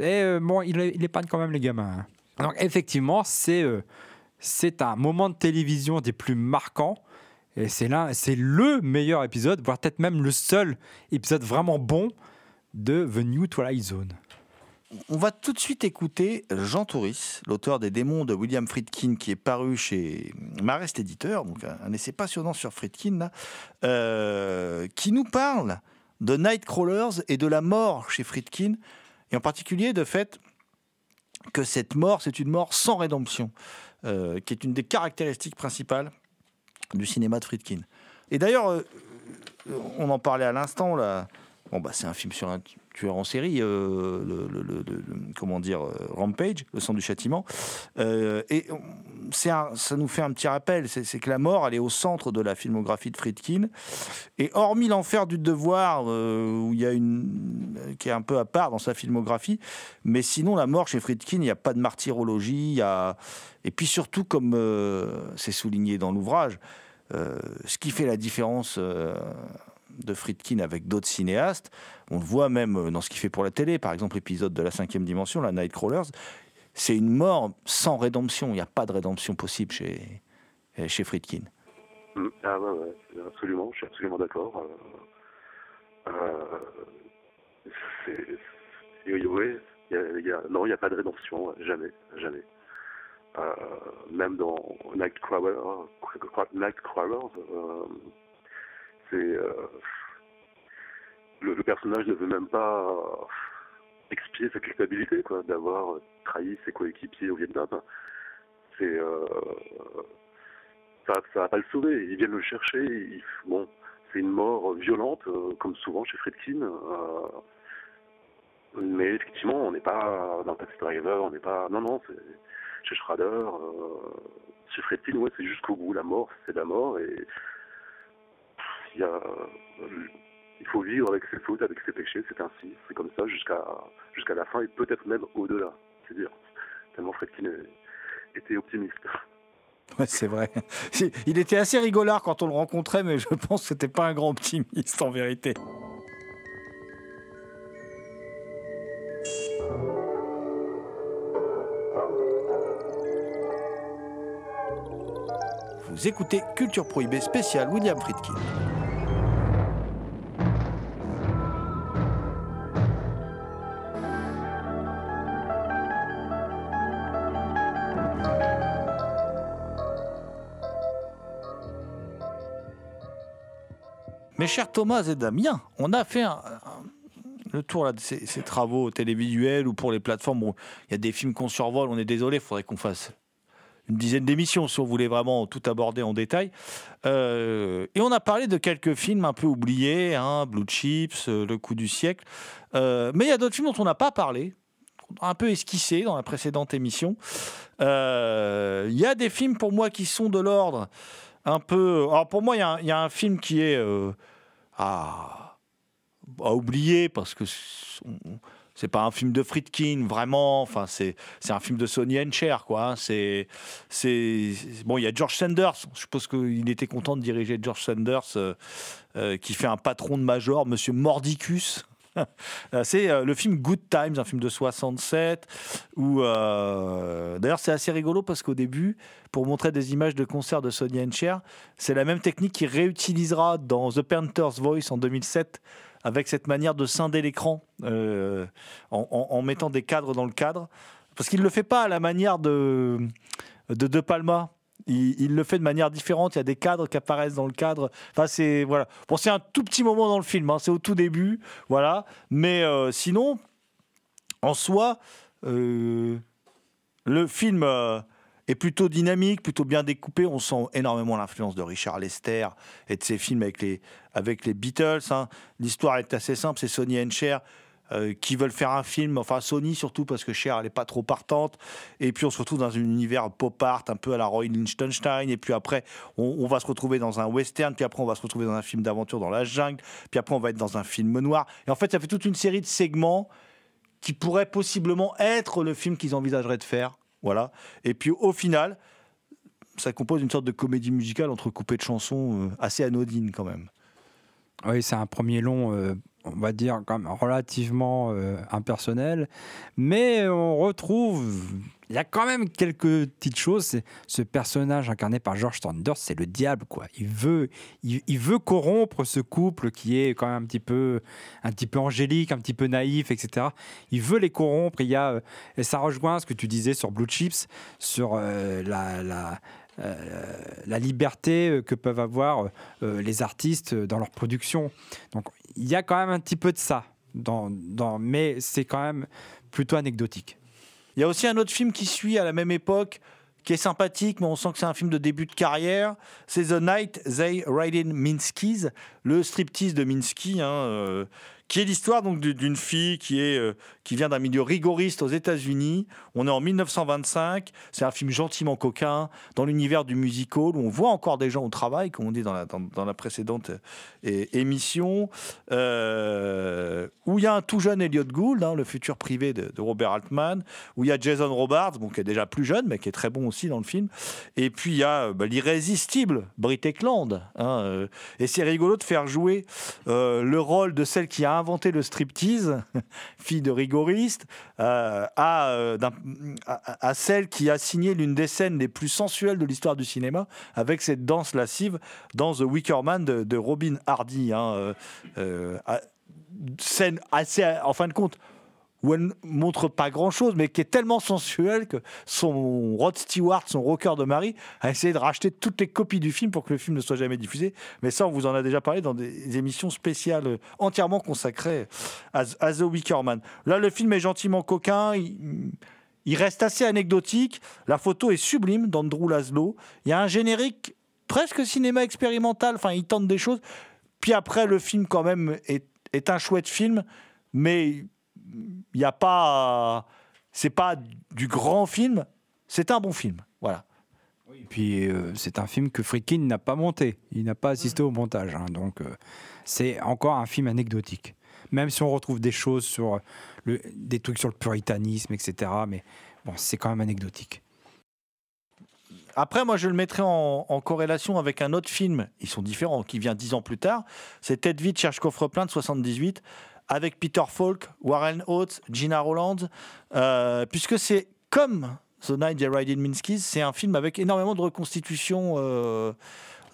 et bon, il, il quand même les gamins. hein. Donc, effectivement, c'est c'est un moment de télévision des plus marquants. Et c'est là, c'est le meilleur épisode, voire peut-être même le seul épisode vraiment bon de The New Twilight Zone. on va tout de suite écouter Jean Touris, l'auteur des démons de William Friedkin, qui est paru chez Marest Éditeur, donc un, essai passionnant sur Friedkin, là, euh, qui nous parle de Nightcrawlers et de la mort chez Friedkin, et en particulier de fait que cette mort, c'est une mort sans rédemption, euh, qui est une des caractéristiques principales du cinéma de Friedkin. Et d'ailleurs, euh, on en parlait à l'instant, là. Bon, bah, c'est un film sur un tueur en série, euh, le, comment dire, euh, Rampage, le sang du châtiment. Euh, et c'est ça nous fait un petit rappel, c'est que la mort, elle est au centre de la filmographie de Friedkin. Et hormis l'enfer du devoir, où il y a une qui est un peu à part dans sa filmographie, mais sinon la mort chez Friedkin, il n'y a pas de martyrologie, il y a et puis surtout comme c'est souligné dans l'ouvrage, ce qui fait la différence de Friedkin avec d'autres cinéastes, on le voit même euh, dans ce qu'il fait pour la télé, par exemple l'épisode de la cinquième dimension, la Nightcrawlers, c'est une mort sans rédemption. Il n'y a pas de rédemption possible chez, chez Friedkin. Mm. Ah ouais, ouais, absolument, je suis absolument d'accord. Euh, euh, non, il n'y a pas de rédemption, jamais, jamais. Euh, même dans Nightcrawler, Nightcrawlers, euh, c'est euh, le, personnage ne veut même pas expier sa culpabilité, quoi, d'avoir trahi ses coéquipiers au Vietnam. C'est euh, ça, ça va pas le sauver. Ils viennent le chercher. il- bon, c'est une mort violente, euh, comme souvent chez Friedkin. euh, mais effectivement, on n'est pas dans Taxi Driver, on n'est pas. Non, non, c'est chez Schrader. chez Friedkin, ouais, c'est jusqu'au bout. La mort, c'est la mort. Et il y a. Il faut vivre avec ses fautes, avec ses péchés, c'est ainsi, c'est comme ça jusqu'à jusqu'à la fin et peut-être même au-delà. C'est dire tellement Friedkin est- était optimiste. Ouais, c'est vrai. Il était assez rigolard quand on le rencontrait, mais je pense que c'était pas un grand optimiste en vérité. Vous écoutez Culture Prohibée spéciale William Friedkin. Chers Thomas et Damien, on a fait le tour de ces, travaux télévisuels ou pour les plateformes. Il y a des films qu'on survole, on est désolé, il faudrait qu'on fasse une dizaine d'émissions si on voulait vraiment tout aborder en détail. Euh, et on a parlé de quelques films un peu oubliés, hein, Blue Chips, euh, Le coup du siècle. Euh, mais il y a d'autres films dont on n'a pas parlé, un peu esquissé dans la précédente émission. Il y a des films pour moi qui sont de l'ordre un peu. Alors pour moi, il y a un- film qui est à, oublier parce que c'est- pas un film de Friedkin vraiment. C'est un film de Sonny Cher quoi. hein. C'est c'est bon. Il y a George Sanders. Je suppose qu'il était content de diriger George Sanders, euh, euh, qui fait un patron de major, Monsieur Mordicus. (laughs) Euh, C'est euh, le film Good Times, un film de 67, où euh, d'ailleurs c'est assez rigolo parce qu'au début, pour montrer des images de concerts de Sonny Cher, c'est la même technique qu'il réutilisera dans The Painter's Voice en 2007 avec cette manière de scinder l'écran en, mettant des cadres dans le cadre. Parce qu'il ne le fait pas à la manière De, de Palma. Il, le fait de manière différente. Il y a des cadres qui apparaissent dans le cadre. Enfin, c'est voilà. Bon, c'est un tout petit moment dans le film. hein. C'est au tout début, voilà. Mais euh, sinon, en soi, euh, le film euh, est plutôt dynamique, plutôt bien découpé. On sent énormément l'influence de Richard Lester et de ses films avec les, avec les Beatles. hein. L'histoire est assez simple. C'est Sonny and Cher euh, qui veulent faire un film, enfin Sony surtout parce que Cher elle est pas trop partante. Et puis on se retrouve dans un univers pop art un peu à la Roy Lichtenstein. Et puis après on, va se retrouver dans un western. Puis après on va se retrouver dans un film d'aventure dans la jungle. Puis après on va être dans un film noir. Et en fait ça fait toute une série de segments qui pourraient possiblement être le film qu'ils envisageraient de faire. Voilà. Et puis au final, ça compose une sorte de comédie musicale entrecoupée de chansons euh, assez anodines quand même. Oui, c'est un premier long, euh, on va dire, quand même relativement euh, impersonnel, mais on retrouve il y a quand même quelques petites choses. Ce personnage incarné par George Thunders, c'est le diable, quoi. Il veut, il, veut corrompre ce couple qui est quand même un petit peu, un petit peu angélique, un petit peu naïf, etc. Il veut les corrompre. Il y a, euh, et ça rejoint ce que tu disais sur Blue Chips, sur euh, la, la liberté que peuvent avoir euh, les artistes dans leur production. Donc, il y a quand même un petit peu de ça, dans, mais c'est quand même plutôt anecdotique. Il y a aussi un autre film qui suit à la même époque, qui est sympathique, mais on sent que c'est un film de début de carrière. C'est The Night They Ride in Minsky's, le striptease de Minsky, hein, euh, qui est l'histoire donc du- d'une fille qui est euh, qui vient d'un milieu rigoriste aux États-Unis. On est en 1925. C'est un film gentiment coquin dans l'univers du musical où on voit encore des gens au travail, comme on dit dans la, précédente émission, euh, où il y a un tout jeune Elliot Gould, hein, le futur privé de, Robert Altman, où il y a Jason Robards, bon, qui est déjà plus jeune, mais qui est très bon aussi dans le film. Et puis il y a euh, bah, l'irrésistible Brit Eklund. hein, et c'est rigolo de faire jouer le rôle de celle qui a inventé le striptease, (laughs) fille de rigoriste, euh, à, euh, à, celle qui a signé l'une des scènes les plus sensuelles de l'histoire du cinéma, avec cette danse lascive dans The Wicker Man de, Robin Hardy. hein, euh, scène assez, en fin de compte, où elle ne montre pas grand-chose, mais qui est tellement sensuelle que son Rod Stewart, son rocker de mari, a essayé de racheter toutes les copies du film pour que le film ne soit jamais diffusé. Mais ça, on vous en a déjà parlé dans des émissions spéciales euh, entièrement consacrées à, à The Wicker Man. Là, le film est gentiment coquin. Il, il reste assez anecdotique. La photo est sublime d'Andrew Laszlo. Il y a un générique presque cinéma expérimental. Enfin, il tente des choses. Puis après, le film, quand même, est, est un chouette film, mais il n'y a pas. C'est pas du grand film, c'est un bon film. Voilà. Et puis, euh, c'est un film que Friedkin n'a pas monté. Il n'a pas assisté au montage. hein. donc, euh, c'est encore un film anecdotique. Même si on retrouve des choses sur le, des trucs sur le puritanisme, etc. Mais bon, c'est quand même anecdotique. Après, moi, je le mettrais en, en corrélation avec un autre film. Ils sont différents, qui vient dix ans plus tard. C'est Ted Witt cherche coffre-plein de 78, avec Peter Falk, Warren Oates, Gina Roland. euh, puisque c'est comme The Night They Ride in Minsky's, c'est un film avec énormément de reconstitution. euh,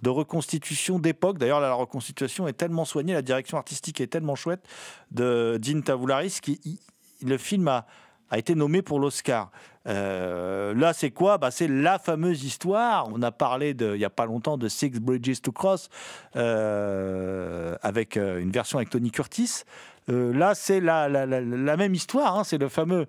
de reconstitution d'époque. D'ailleurs, la reconstitution est tellement soignée, la direction artistique est tellement chouette de Dean Tavoularis, qui le film a, a été nommé pour l'Oscar. Euh, là, c'est quoi? Bah, C'est la fameuse histoire. On a parlé de, il n'y a pas longtemps de Six Bridges to Cross, euh, avec euh, une version avec Tony Curtis. Là, c'est la, la, même histoire. hein. C'est le fameux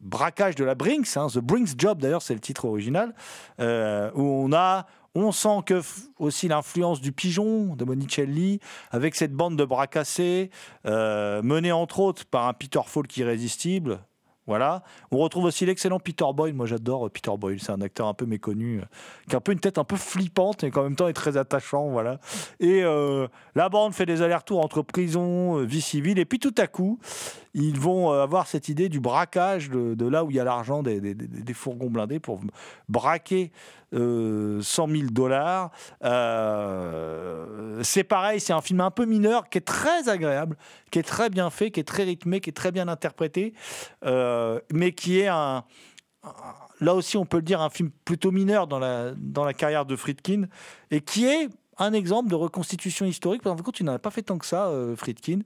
braquage de la Brinks, hein, The Brinks Job d'ailleurs, c'est le titre original, où on a, on sent que aussi l'influence du pigeon de Monicelli, avec cette bande de bras cassés, euh, menée entre autres par un Peter Falk irrésistible. Voilà. On retrouve aussi l'excellent Peter Boyle. Moi, j'adore euh, Peter Boyle. C'est un acteur un peu méconnu, euh, qui a un peu une tête un peu flippante, mais qui en même temps est très attachant. Voilà. Et euh, la bande fait des allers-retours entre prison, vie civile, et puis tout à coup, ils vont avoir cette idée du braquage de, là où il y a l'argent des, fourgons blindés pour braquer euh, 100 000 dollars. C'est pareil, c'est un film un peu mineur qui est très agréable, qui est très bien fait, qui est très rythmé, qui est très bien interprété, mais qui est un, là aussi on peut le dire, un film plutôt mineur dans la, dans la carrière de Friedkin, et qui est un exemple de reconstitution historique. Par contre, il n'en a pas fait tant que ça, euh, Friedkin.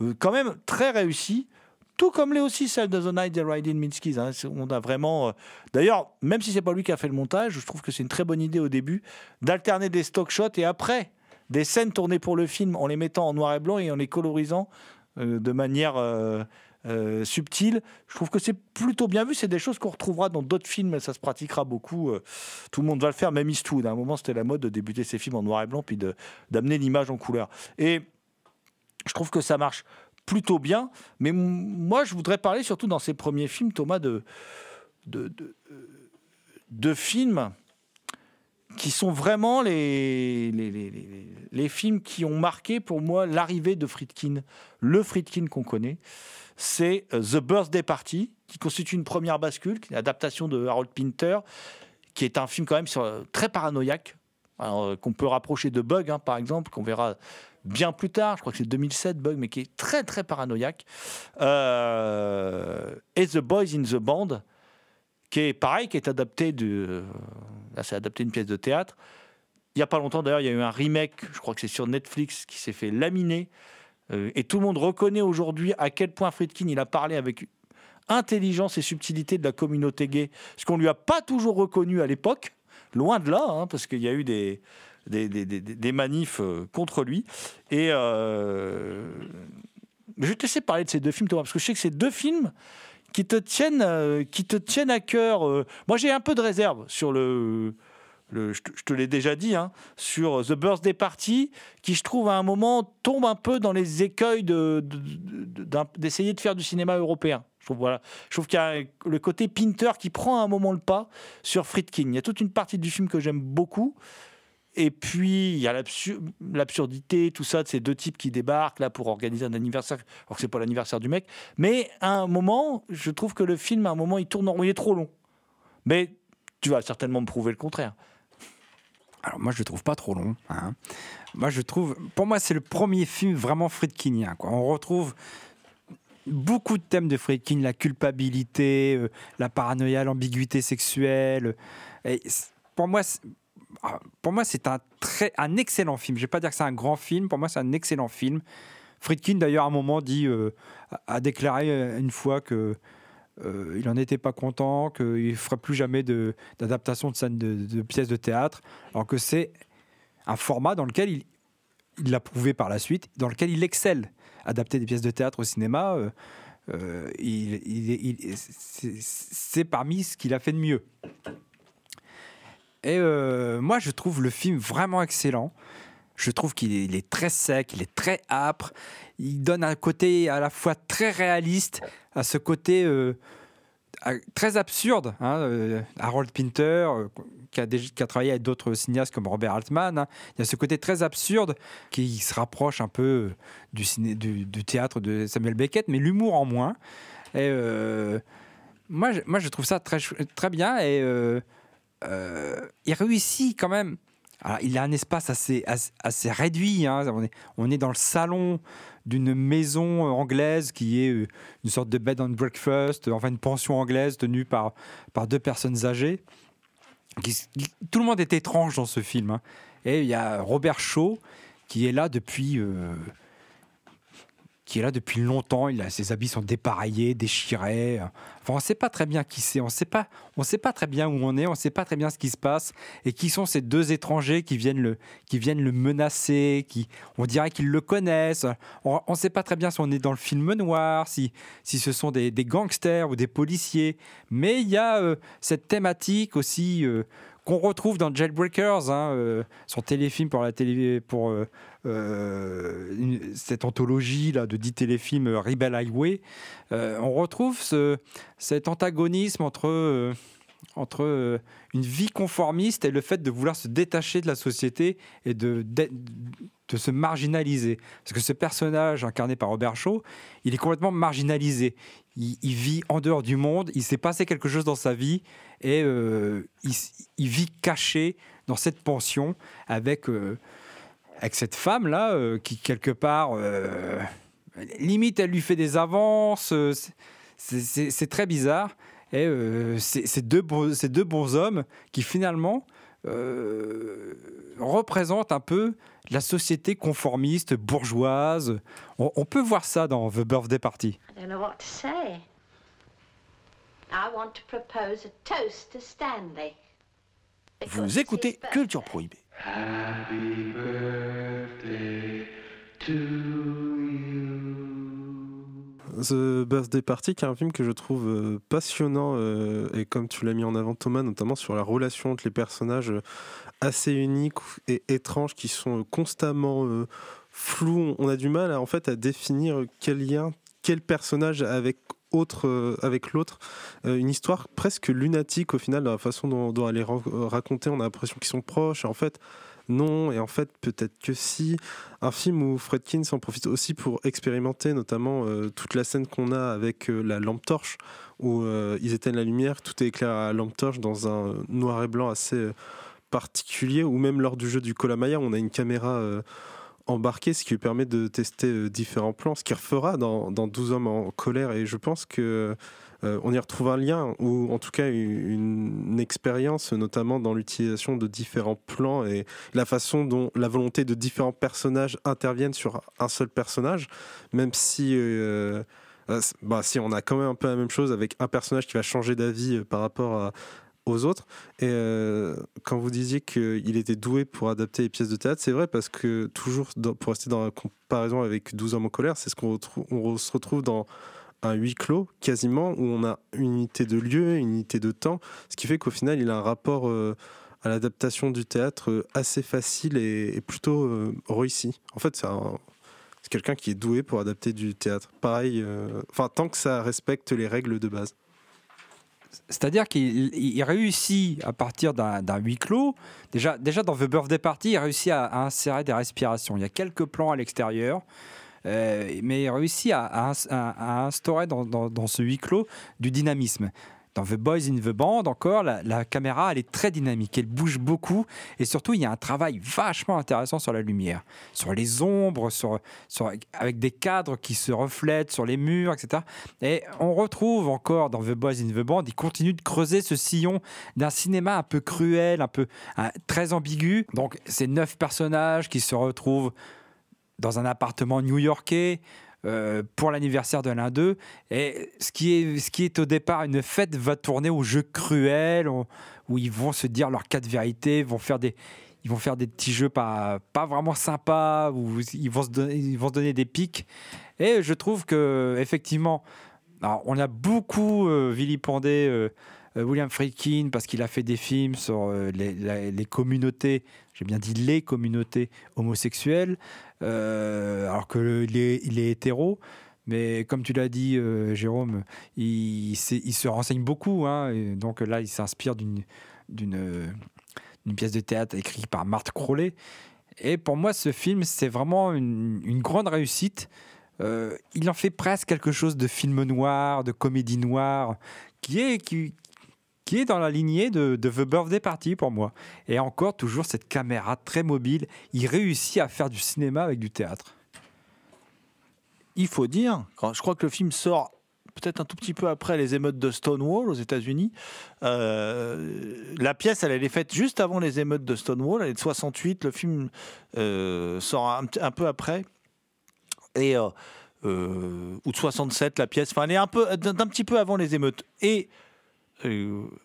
Euh, quand même très réussi. Tout comme l'est aussi celle de The Night They Ride in Minsky's. hein. On a vraiment. euh, D'ailleurs, même si c'est pas lui qui a fait le montage, je trouve que c'est une très bonne idée au début d'alterner des stock shots et après des scènes tournées pour le film en les mettant en noir et blanc et en les colorisant euh, de manière euh, euh, subtile. Je trouve que c'est plutôt bien vu. C'est des choses qu'on retrouvera dans d'autres films. Ça se pratiquera beaucoup. euh, tout le monde va le faire, même Eastwood. À un moment, c'était la mode de débuter ses films en noir et blanc puis d'amener l'image en couleur. Et je trouve que ça marche plutôt bien. Mais moi, je voudrais parler surtout dans ses premiers films, Thomas, de, de, de, de films qui sont vraiment les, les, films qui ont marqué pour moi l'arrivée de Friedkin, le Friedkin qu'on connaît. C'est euh, The Birthday Party, qui constitue une première bascule, qui est une adaptation de Harold Pinter, qui est un film quand même euh, très paranoïaque, euh, qu'on peut rapprocher de Bug, hein, par exemple, qu'on verra bien plus tard, je crois que c'est 2007 Bug, mais qui est très très paranoïaque. Et The Boys in the Band, qui est pareil, qui est adapté de. Là, c'est adapté d'une pièce de théâtre. Il n'y a pas longtemps, d'ailleurs, il y a eu un remake, je crois que c'est sur Netflix, qui s'est fait laminer. Euh, et tout le monde reconnaît aujourd'hui à quel point Friedkin il a parlé avec intelligence et subtilité de la communauté gay, ce qu'on lui a pas toujours reconnu à l'époque, loin de là, hein, parce qu'il y a eu des, des, des- des- manifs euh, contre lui. Et euh, je te laisser parler de ces deux films, Thomas, parce que je sais que c'est deux films qui te tiennent, euh, qui te tiennent à cœur. euh. Moi, j'ai un peu de réserve sur le. le- je te, l'ai déjà dit, hein, sur The Birthday Party, qui je trouve à un moment tombe un peu dans les écueils de- de- de- d'essayer faire du cinéma européen. Je trouve, voilà. trouve qu'il y a le côté Pinter qui prend à un moment le pas sur Friedkin. Il y a toute une partie du film que j'aime beaucoup. Et puis, il y a l'absur- l'absurdité, tout ça, de ces deux types qui débarquent là pour organiser un anniversaire, alors que c'est pas l'anniversaire du mec. Mais à un moment, je trouve que le film, à un moment, il tourne en il est trop long. Mais tu vas certainement me prouver le contraire. Alors moi je le trouve pas trop long. hein. Moi je trouve, pour moi c'est le premier film vraiment Friedkinien. On retrouve beaucoup de thèmes de Friedkin, la culpabilité, euh, la paranoïa, l'ambiguïté sexuelle. C- pour moi, pour moi c'est un très, un excellent film. Je vais pas dire que c'est un grand film. Pour moi c'est un excellent film. Friedkin d'ailleurs à un moment dit, euh, a déclaré euh, une fois que euh, il n'en était pas content, qu'il ne ferait plus jamais d'adaptation de, scène de, pièces de théâtre, alors que c'est un format dans lequel il l'a prouvé par la suite, dans lequel il excelle. Adapter des pièces de théâtre au cinéma, c'est parmi ce qu'il a fait de mieux. Et euh, moi, je trouve le film vraiment excellent. Je trouve qu'il est, très sec, il est très âpre. Il donne un côté à la fois très réaliste, à ce côté euh, très absurde. hein, euh, Harold Pinter, euh, qui, a travaillé avec d'autres cinéastes comme Robert Altman, hein, il y a ce côté très absurde qui se rapproche un peu du, théâtre de Samuel Beckett, mais l'humour en moins. Et moi, je, moi, je trouve ça très, très bien et il réussit quand même. Il a un espace assez, réduit. hein. On, est, dans le salon d'une maison euh, anglaise qui est euh, une sorte de bed and breakfast, euh, enfin une pension anglaise tenue par, deux personnes âgées. Tout le monde est étrange dans ce film. hein. Et il y a Robert Shaw qui est là depuis. euh, qui est là depuis longtemps, il a, ses habits sont dépareillés, déchirés. On ne sait pas très bien qui c'est, on ne sait pas, on sait pas très bien où on est, on ne sait pas très bien ce qui se passe et qui sont ces deux étrangers qui viennent le, qui viennent le menacer, on dirait qu'ils le connaissent. On ne sait pas très bien si on est dans le film noir, si, si ce sont des, des gangsters ou des policiers. Mais il y a euh, cette thématique aussi euh, qu'on retrouve dans Jailbreakers, hein, euh, son téléfilm pour la télé, euh, euh, cette anthologie là de 10 téléfilms Rebel Highway. On retrouve ce, cet antagonisme entre entre euh, une vie conformiste et le fait de vouloir se détacher de la société et de, se marginaliser. Parce que ce personnage incarné par Robert Shaw, il est complètement marginalisé. Il, vit en dehors du monde, il s'est passé quelque chose dans sa vie et euh, il, vit caché dans cette pension avec, euh, avec cette femme-là qui, quelque part, limite, elle lui fait des avances. c'est très bizarre. Et euh, c'est c'est deux, bons- ces deux bons hommes qui finalement euh, représentent un peu la société conformiste, bourgeoise. On, on peut voir ça dans The Birthday Party. I don't know what to say. I want to propose a toast to Stanley. Because Vous écoutez birthday. Culture Prohibée. The Birthday Party, qui est un film que je trouve euh, passionnant, euh, et comme tu l'as mis en avant Thomas, notamment sur la relation entre les personnages euh, assez uniques et étranges qui sont constamment flous. On a du mal à, en fait à définir quel lien, quel personnage avec autre, avec l'autre. Une histoire presque lunatique au final, dans la façon dont, dont elle est ra- racontée. On a l'impression qu'ils sont proches. En fait, non. Et en fait, peut-être que si. Un film où Fredkin s'en profite aussi pour expérimenter, notamment euh, toute la scène qu'on a avec euh, la lampe torche, où euh, ils éteignent la lumière, tout est éclairé à la lampe torche dans un noir et blanc assez particulier, ou même lors du jeu du Kolamaya, on a une caméra euh, embarqué, ce qui lui permet de tester différents plans, ce qu'il refera dans, dans 12 hommes en colère. Et je pense que euh, on y retrouve un lien, ou en tout cas une, expérience, notamment dans l'utilisation de différents plans et la façon dont la volonté de différents personnages interviennent sur un seul personnage, même si... euh, euh, bah, si on a quand même un peu la même chose avec un personnage qui va changer d'avis par rapport aux autres. Et quand vous disiez qu'il était doué pour adapter les pièces de théâtre, c'est vrai parce que toujours pour rester dans la comparaison avec 12 hommes en colère, c'est ce qu'on se retrouve dans un huis clos quasiment où on a une unité de lieu, une unité de temps, ce qui fait qu'au final il a un rapport euh, à l'adaptation du théâtre euh, assez facile et, plutôt euh, réussi. En fait, c'est un- c'est quelqu'un qui est doué pour adapter du théâtre. Pareil, enfin tant que ça respecte les règles de base. C'est-à-dire qu'il il réussit à partir d'un huis clos. Déjà, déjà dans The Birthday Party, il réussit à, insérer des respirations. Il y a quelques plans à l'extérieur, mais il réussit à, à ins- à- à instaurer dans, ce huis clos du dynamisme. Dans The Boys in the Band, encore, la, caméra, elle est très dynamique, elle bouge beaucoup, et surtout, il y a un travail vachement intéressant sur la lumière, sur les ombres, sur, avec des cadres qui se reflètent sur les murs, etc. Et on retrouve encore dans The Boys in the Band, il continue de creuser ce sillon d'un cinéma un peu cruel, un peu très ambigu. Donc, ces neuf personnages qui se retrouvent dans un appartement new-yorkais euh, pour l'anniversaire de l'un d'eux. Et ce qui, est, ce qui est au départ une fête va tourner au jeu cruel, où ils vont se dire leurs quatre vérités, vont faire des, ils vont faire des petits jeux pas, pas vraiment sympas, où ils vont, se donner, ils vont donner des pics. Et je trouve que effectivement, alors, on a beaucoup euh, vilipendé euh, euh, William Friedkin parce qu'il a fait des films sur les, les communautés, j'ai bien dit les communautés homosexuelles, euh, alors que le- il, est, il est hétéro. Mais comme tu l'as dit, euh, Jérôme, il, se renseigne beaucoup. hein, donc là, il s'inspire d'une pièce de théâtre écrite par Marthe Crowley. Et pour moi, ce film, c'est vraiment une, une grande réussite. Euh, il en fait presque quelque chose de film noir, de comédie noire, qui est, qui, qui est dans la lignée de, de The Birthday Party pour moi. Et encore, toujours cette caméra très mobile. Il réussit à faire du cinéma avec du théâtre. il faut dire, je crois que le film sort peut-être un tout petit peu après les émeutes de Stonewall aux États-Unis. Euh, la pièce, elle, est faite juste avant les émeutes de Stonewall, elle est de 68. Le film euh, sort un, peu après. Et, euh, ou de 67, la pièce. Enfin, elle est un petit peu avant les émeutes. Et,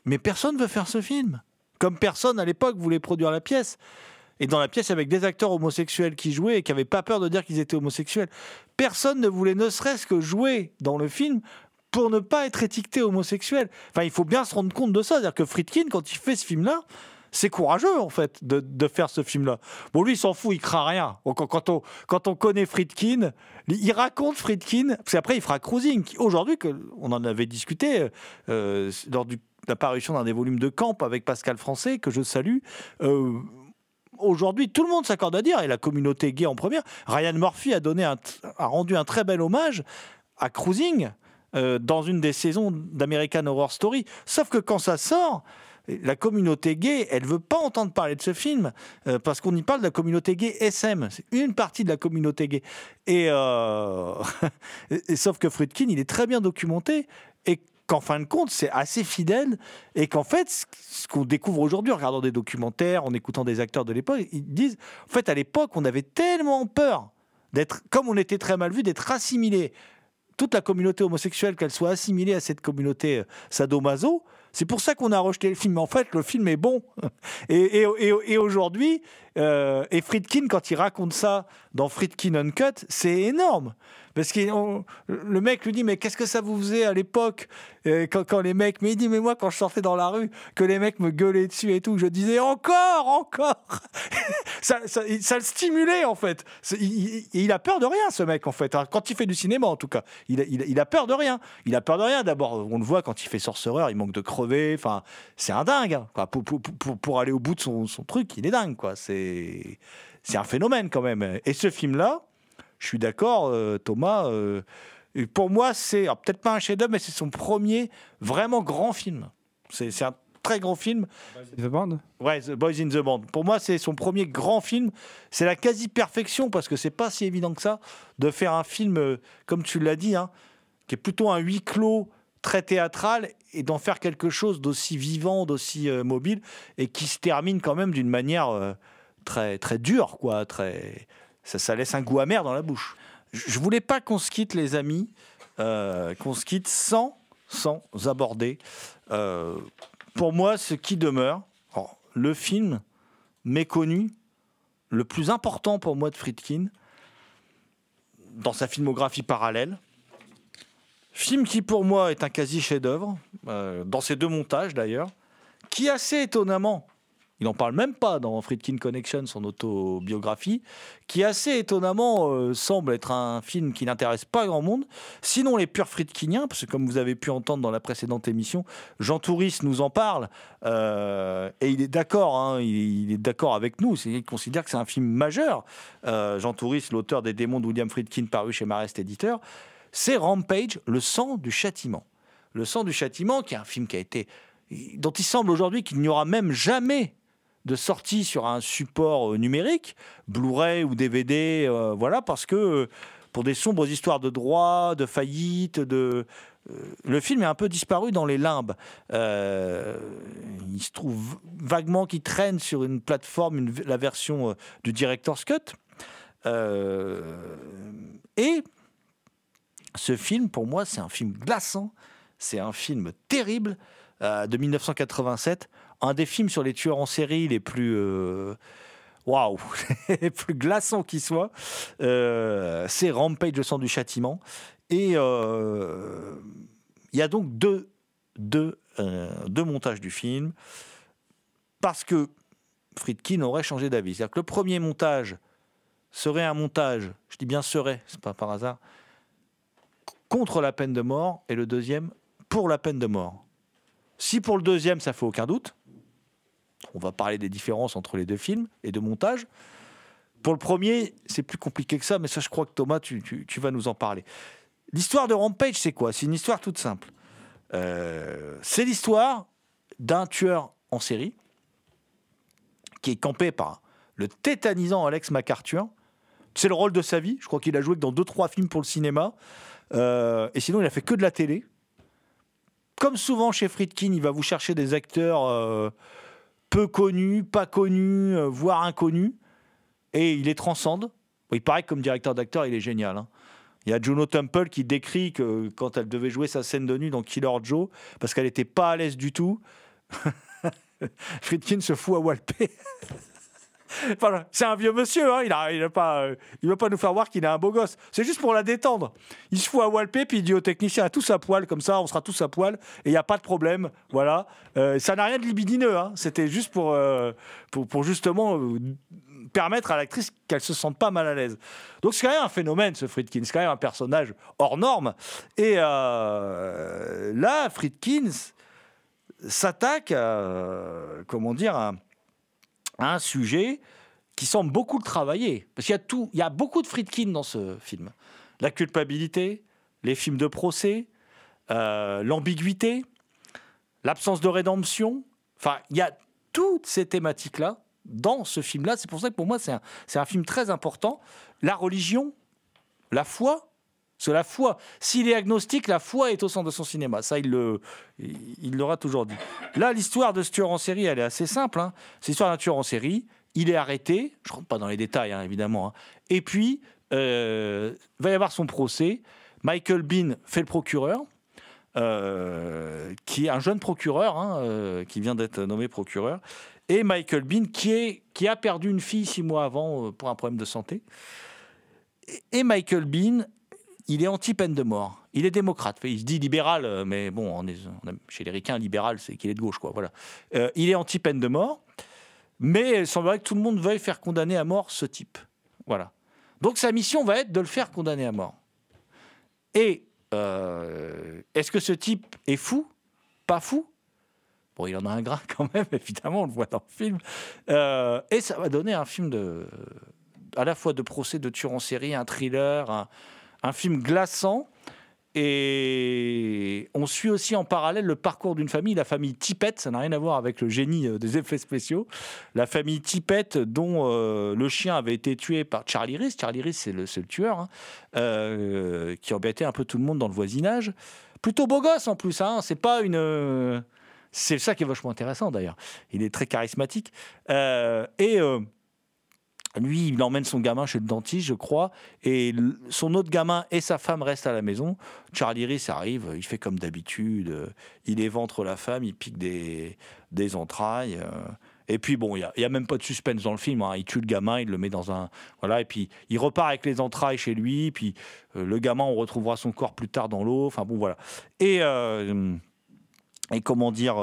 mais personne veut faire ce film. Comme personne à l'époque voulait produire la pièce. Et dans la pièce, avec des acteurs homosexuels qui jouaient et qui n'avaient pas peur de dire qu'ils étaient homosexuels. Personne ne voulait ne serait-ce que jouer dans le film pour ne pas être étiqueté homosexuel. Enfin, il faut bien se rendre compte de ça. C'est-à-dire que Friedkin, quand il fait ce film-là, c'est courageux, en fait, de, faire ce film-là. Bon, lui, il s'en fout, il craint rien. Quand, on, connaît Friedkin, il raconte Friedkin, parce qu'après, il fera Cruising. Aujourd'hui, on en avait discuté euh, lors du- de l'apparition d'un des volumes de Camp avec Pascal Français, que je salue. euh, Aujourd'hui, tout le monde s'accorde à dire, et la communauté gay en première, Ryan Murphy a, donné a rendu un très bel hommage à Cruising euh, dans une des saisons d'American Horror Story. Sauf que quand ça sort, la communauté gay, elle veut pas entendre parler de ce film euh, parce qu'on y parle de la communauté gay SM. C'est une partie de la communauté gay. Et, euh, (laughs) et- sauf que Friedkin, il est très bien documenté et qu'en fin de compte, c'est assez fidèle et qu'en fait, ce- ce qu'on découvre aujourd'hui en regardant des documentaires, en écoutant des acteurs de l'époque, ils disent, en fait, à l'époque, on avait tellement peur d'être, comme on était très mal vu, d'être assimilé toute la communauté homosexuelle, qu'elle soit assimilée à cette communauté euh, sadomaso. C'est pour ça qu'on a rejeté le film. En fait, le film est bon. (laughs) Et aujourd'hui, euh, et Friedkin, quand il raconte ça dans Friedkin Uncut, c'est énorme. Parce que le mec lui dit Mais qu'est-ce que ça vous faisait à l'époque? Quand, les mecs. Mais il dit Mais moi, quand je sortais dans la rue, que les mecs me gueulaient dessus et tout, je disais Encore, encore (laughs) ça, ça, le stimulait en fait. Il, il- a peur de rien ce mec en fait. Alors, quand il fait du cinéma en tout cas, il a, peur de rien. Il a peur de rien. D'abord, on le voit quand il fait Sorcerer, il manque de crever. Enfin, c'est un dingue. hein. Pour, pour, pour, aller au bout de son, truc, il est dingue quoi. C'est un phénomène quand même. Et ce film là, je suis d'accord, euh, Thomas. euh, et pour moi, c'est peut-être pas un chef-d'œuvre, mais c'est son premier vraiment grand film. C'est un très grand film. The Band? Ouais, The Boys in the Band. Pour moi, c'est son premier grand film. C'est la quasi-perfection parce que c'est pas si évident que ça de faire un film, euh, comme tu l'as dit, hein, qui est plutôt un huis clos très théâtral et d'en faire quelque chose d'aussi vivant, d'aussi euh, mobile et qui se termine quand même d'une manière euh, très, très dure, quoi. Très... Ça, laisse un goût amer dans la bouche. Je voulais pas qu'on se quitte, les amis, euh, qu'on se quitte sans, sans aborder, euh, pour moi, ce qui demeure, le film méconnu, le plus important pour moi de Friedkin, dans sa filmographie parallèle. Film qui pour moi est un quasi chef-d'œuvre, euh, dans ses deux montages d'ailleurs, qui assez étonnamment, il n'en parle même pas dans Friedkin Connection, son autobiographie, qui assez étonnamment euh, semble être un film qui n'intéresse pas grand monde, sinon les purs Friedkiniens, parce que comme vous avez pu entendre dans la précédente émission, Jean Touris nous en parle, euh, et il est d'accord, hein, il, est d'accord avec nous, il considère que c'est un film majeur. Euh, Jean Touris, l'auteur des démons de William Friedkin, paru chez Marest Éditeur, c'est Rampage, le sang du châtiment. Le sang du châtiment, qui est un film qui a été, dont il semble aujourd'hui qu'il n'y aura même jamais de sortie sur un support euh, numérique, Blu-ray ou DVD, euh, voilà, parce que euh, pour des sombres histoires de droit, de faillite, de le film est un peu disparu dans les limbes. Il se trouve vaguement qu'il traîne sur une plateforme, la version du Director's Cut. Et ce film, pour moi, c'est un film glaçant, c'est un film terrible de 1987, un des films sur les tueurs en série les plus euh, waouh, (laughs) plus glaçants qui soient. Euh, c'est Rampage, le sang du châtiment, et euh, il y a donc euh, deux montages du film parce que Friedkin aurait changé d'avis. C'est-à-dire que le premier montage serait un montage, je dis bien serait, c'est pas par hasard, contre la peine de mort et le deuxième pour la peine de mort. Si pour le deuxième, ça fait aucun doute, on va parler des différences entre les deux films et de montage. Pour le premier, c'est plus compliqué que ça, mais ça, je crois que Thomas, tu, vas nous en parler. L'histoire de Rampage, c'est quoi? C'est une histoire toute simple. Euh, c'est l'histoire d'un tueur en série qui est campé par le tétanisant Alex MacArthur. C'est le rôle de sa vie. Je crois qu'il a joué que dans deux trois films pour le cinéma. Euh, et sinon, il a fait que de la télé. Comme souvent chez Friedkin, il va vous chercher des acteurs euh, peu connus, pas connus, euh, voire inconnus. Et il les transcende. Il paraît que comme directeur d'acteur, il est génial. hein. Il y a Juno Temple qui décrit que quand elle devait jouer sa scène de nuit dans Killer Joe, parce qu'elle n'était pas à l'aise du tout, (laughs) Friedkin se fout à walper. (laughs) (laughs) C'est un vieux monsieur, hein, il ne euh, veut pas nous faire voir qu'il est un beau gosse. C'est juste pour la détendre. Il se fout à walper, puis il dit au technicien à tous à poil, comme ça, on sera tous à poil, et il n'y a pas de problème. Voilà. Euh, ça n'a rien de libidineux, hein. c'était juste pour, euh, pour, justement permettre à l'actrice qu'elle se sente pas mal à l'aise. Donc c'est quand même un phénomène, ce Friedkin. C'est quand même un personnage hors norme. Et là, Friedkin s'attaque, comment dire, à, un sujet qui semble beaucoup le travailler. Parce qu'il y a tout, il y a beaucoup de Friedkin dans ce film. La culpabilité, les films de procès, euh, l'ambiguïté, l'absence de rédemption. Enfin, il y a toutes ces thématiques-là dans ce film-là. C'est pour ça que pour moi, c'est un, c'est un film très important. La religion, la foi. C'est la foi. S'il est agnostique, la foi est au centre de son cinéma. Ça, il le, il l'aura toujours dit. Là, l'histoire de ce tueur en série, elle est assez simple. hein. C'est l'histoire d'un tueur en série. Il est arrêté. Je rentre pas dans les détails, hein, évidemment. hein. Et puis, euh, va y avoir son procès. Michael Bean fait le procureur. euh, qui est un jeune procureur, euh, qui vient d'être nommé procureur, et Michael Bean, qui, est, qui a perdu une fille six mois avant euh, pour un problème de santé. Et Michael Bean, il est anti-peine de mort. Il est démocrate. Il se dit libéral, euh, mais bon, chez les ricains, libéral, c'est qu'il est de gauche, quoi. Voilà. Euh, il est anti-peine de mort, mais il semblerait que tout le monde veuille faire condamner à mort ce type. Voilà. Donc sa mission va être de le faire condamner à mort. Et euh, est-ce que ce type est fou? Pas fou? Bon, il en a un grain (laughs) quand même, évidemment, on le voit dans le film. Et ça va donner un film de, à la fois de procès de tueur en série, un thriller, un, un film glaçant. Et on suit aussi en parallèle le parcours d'une famille, la famille Tippett, ça n'a rien à voir avec le génie euh, des effets spéciaux. La famille Tippett, dont euh, le chien avait été tué par Charlie Reese. Charlie Reese, c'est le, le tueur, hein, euh, qui embêtait un peu tout le monde dans le voisinage. Plutôt beau gosse en plus, hein, c'est pas une. C'est ça qui est vachement intéressant d'ailleurs. Il est très charismatique. Et. Lui, il emmène son gamin chez le dentiste, je crois, et son autre gamin et sa femme restent à la maison. Charlie Reese arrive, il fait comme d'habitude, euh, il éventre la femme, il pique des, des entrailles. euh, et puis bon, il n'y a, même pas de suspense dans le film. hein. Il tue le gamin, il le met dans un. Voilà, et puis il repart avec les entrailles chez lui. Puis euh, le gamin, on retrouvera son corps plus tard dans l'eau. Enfin bon, voilà. Et, et comment dire.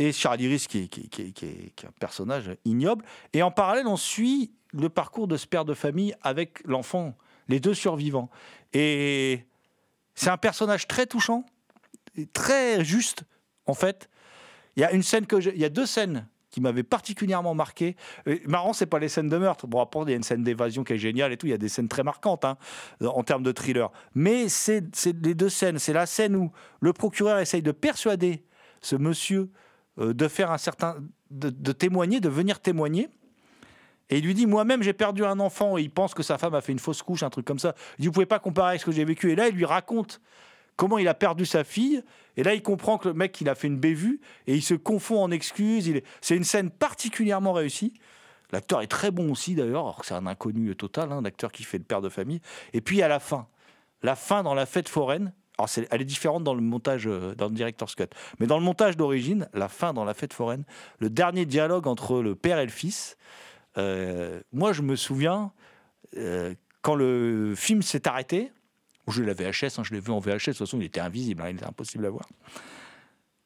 et Charlie Reese, qui qui, qui qui est un personnage ignoble. Et en parallèle, on suit le parcours de ce père de famille avec l'enfant, les deux survivants. Et c'est un personnage très touchant, et très juste, en fait. Il y a une scène que j'ai- il y a deux scènes qui m'avaient particulièrement marqué. Euh, marrant, c'est pas les scènes de meurtre. Bon, après, il y a une scène d'évasion qui est géniale et tout. Il y a des scènes très marquantes hein, en termes de thriller. Mais c'est les deux scènes. C'est la scène où le procureur essaye de persuader ce monsieur euh, de faire un certain, de témoigner, de venir témoigner. Et il lui dit Moi-même, j'ai perdu un enfant et il pense que sa femme a fait une fausse couche, un truc comme ça. Il dit Vous pouvez pas comparer avec ce que j'ai vécu. Et là, il lui raconte comment il a perdu sa fille. Et là, il comprend que le mec, il a fait une bévue et il se confond en excuses. Est- C'est une scène particulièrement réussie. L'acteur est très bon aussi, d'ailleurs, alors c'est un inconnu total, hein, l'acteur qui fait le père de famille. Et puis à la fin, la fin dans la fête foraine. Alors, c'est- elle est différente dans le montage, euh, dans le director's cut. Mais dans le montage d'origine, la fin dans la fête foraine, le dernier dialogue entre le père et le fils, euh, moi, je me souviens, euh, quand le film s'est arrêté, je l'ai VHS, hein, je l'ai vu en VHS, de toute façon, il était invisible, hein, il était impossible à voir.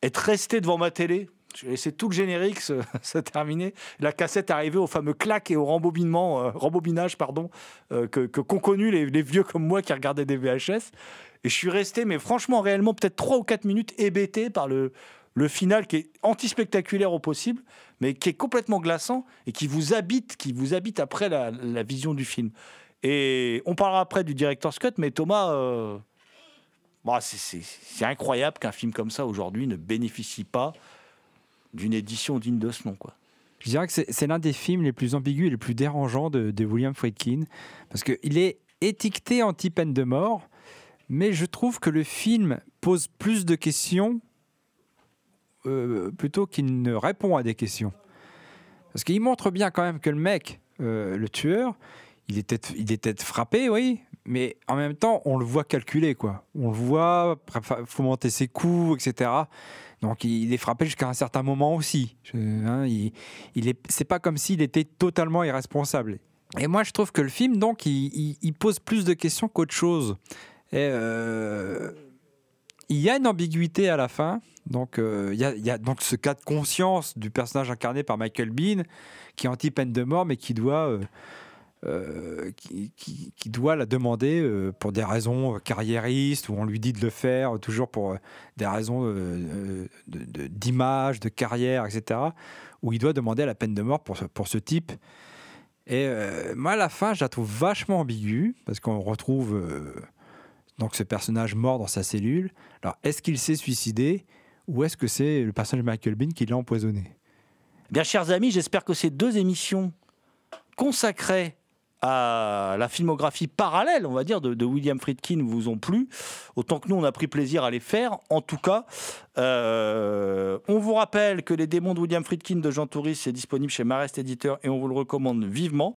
Être resté devant ma télé, j'ai laissé tout le générique se, (laughs) se terminer, la cassette arrivée au fameux clac et au rembobinement, euh, rembobinage pardon, que- qu'ont connu les, les vieux comme moi qui regardaient des VHS. Et je suis resté, mais franchement, réellement, peut-être 3 ou 4 minutes hébété par le, le final qui est anti-spectaculaire au possible, mais qui est complètement glaçant et qui vous habite, qui vous habite après la, vision du film. Et on parlera après du director's cut, mais Thomas, euh, bah, c'est- incroyable qu'un film comme ça aujourd'hui ne bénéficie pas d'une édition digne de ce nom. Quoi. Je dirais que c'est c'est l'un des films les plus ambigus et les plus dérangeants de, de William Friedkin, parce qu'il est étiqueté anti-peine de mort, mais je trouve que le film pose plus de questions euh, plutôt qu'il ne répond à des questions. Parce qu'il montre bien quand même que le mec, euh, le tueur, il était, il était frappé, oui, mais en même temps, on le voit calculer, quoi. On le voit fomenter ses coups, etc. Donc il est frappé jusqu'à un certain moment aussi. Je- hein, il, il est, c'est pas comme s'il était totalement irresponsable. Et moi, je trouve que le film, donc, il pose plus de questions qu'autre chose. Et euh, il y a une ambiguïté à la fin. Donc, euh, il, y a, donc ce cas de conscience du personnage incarné par Michael Bean, qui est anti-peine de mort, mais qui doit, euh, euh, qui, doit la demander pour des raisons carriéristes, où on lui dit de le faire, toujours pour des raisons d'image, de, carrière, etc., où il doit demander la peine de mort pour ce, pour ce type. Et moi, à la fin, je la trouve vachement ambiguë, parce qu'on retrouve donc ce personnage mort dans sa cellule. Alors, est-ce qu'il s'est suicidé, ou est-ce que c'est le personnage de Michael Bean qui l'a empoisonné? Bien, chers amis, j'espère que ces deux émissions consacrées à la filmographie parallèle, on va dire, de, William Friedkin vous ont plu. Autant que nous, on a pris plaisir à les faire. En tout cas, euh, on vous rappelle que Les démons de William Friedkin de Jean Touris, c'est disponible chez Marest Éditeur et on vous le recommande vivement.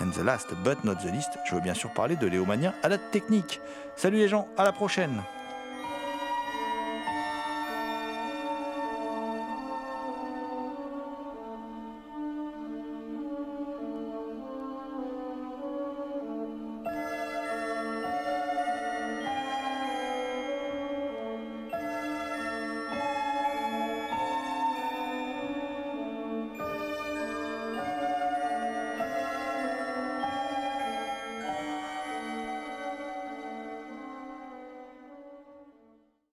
And the last but not the least, je veux bien sûr parler de Léo Mania à la technique. Salut les gens, à la prochaine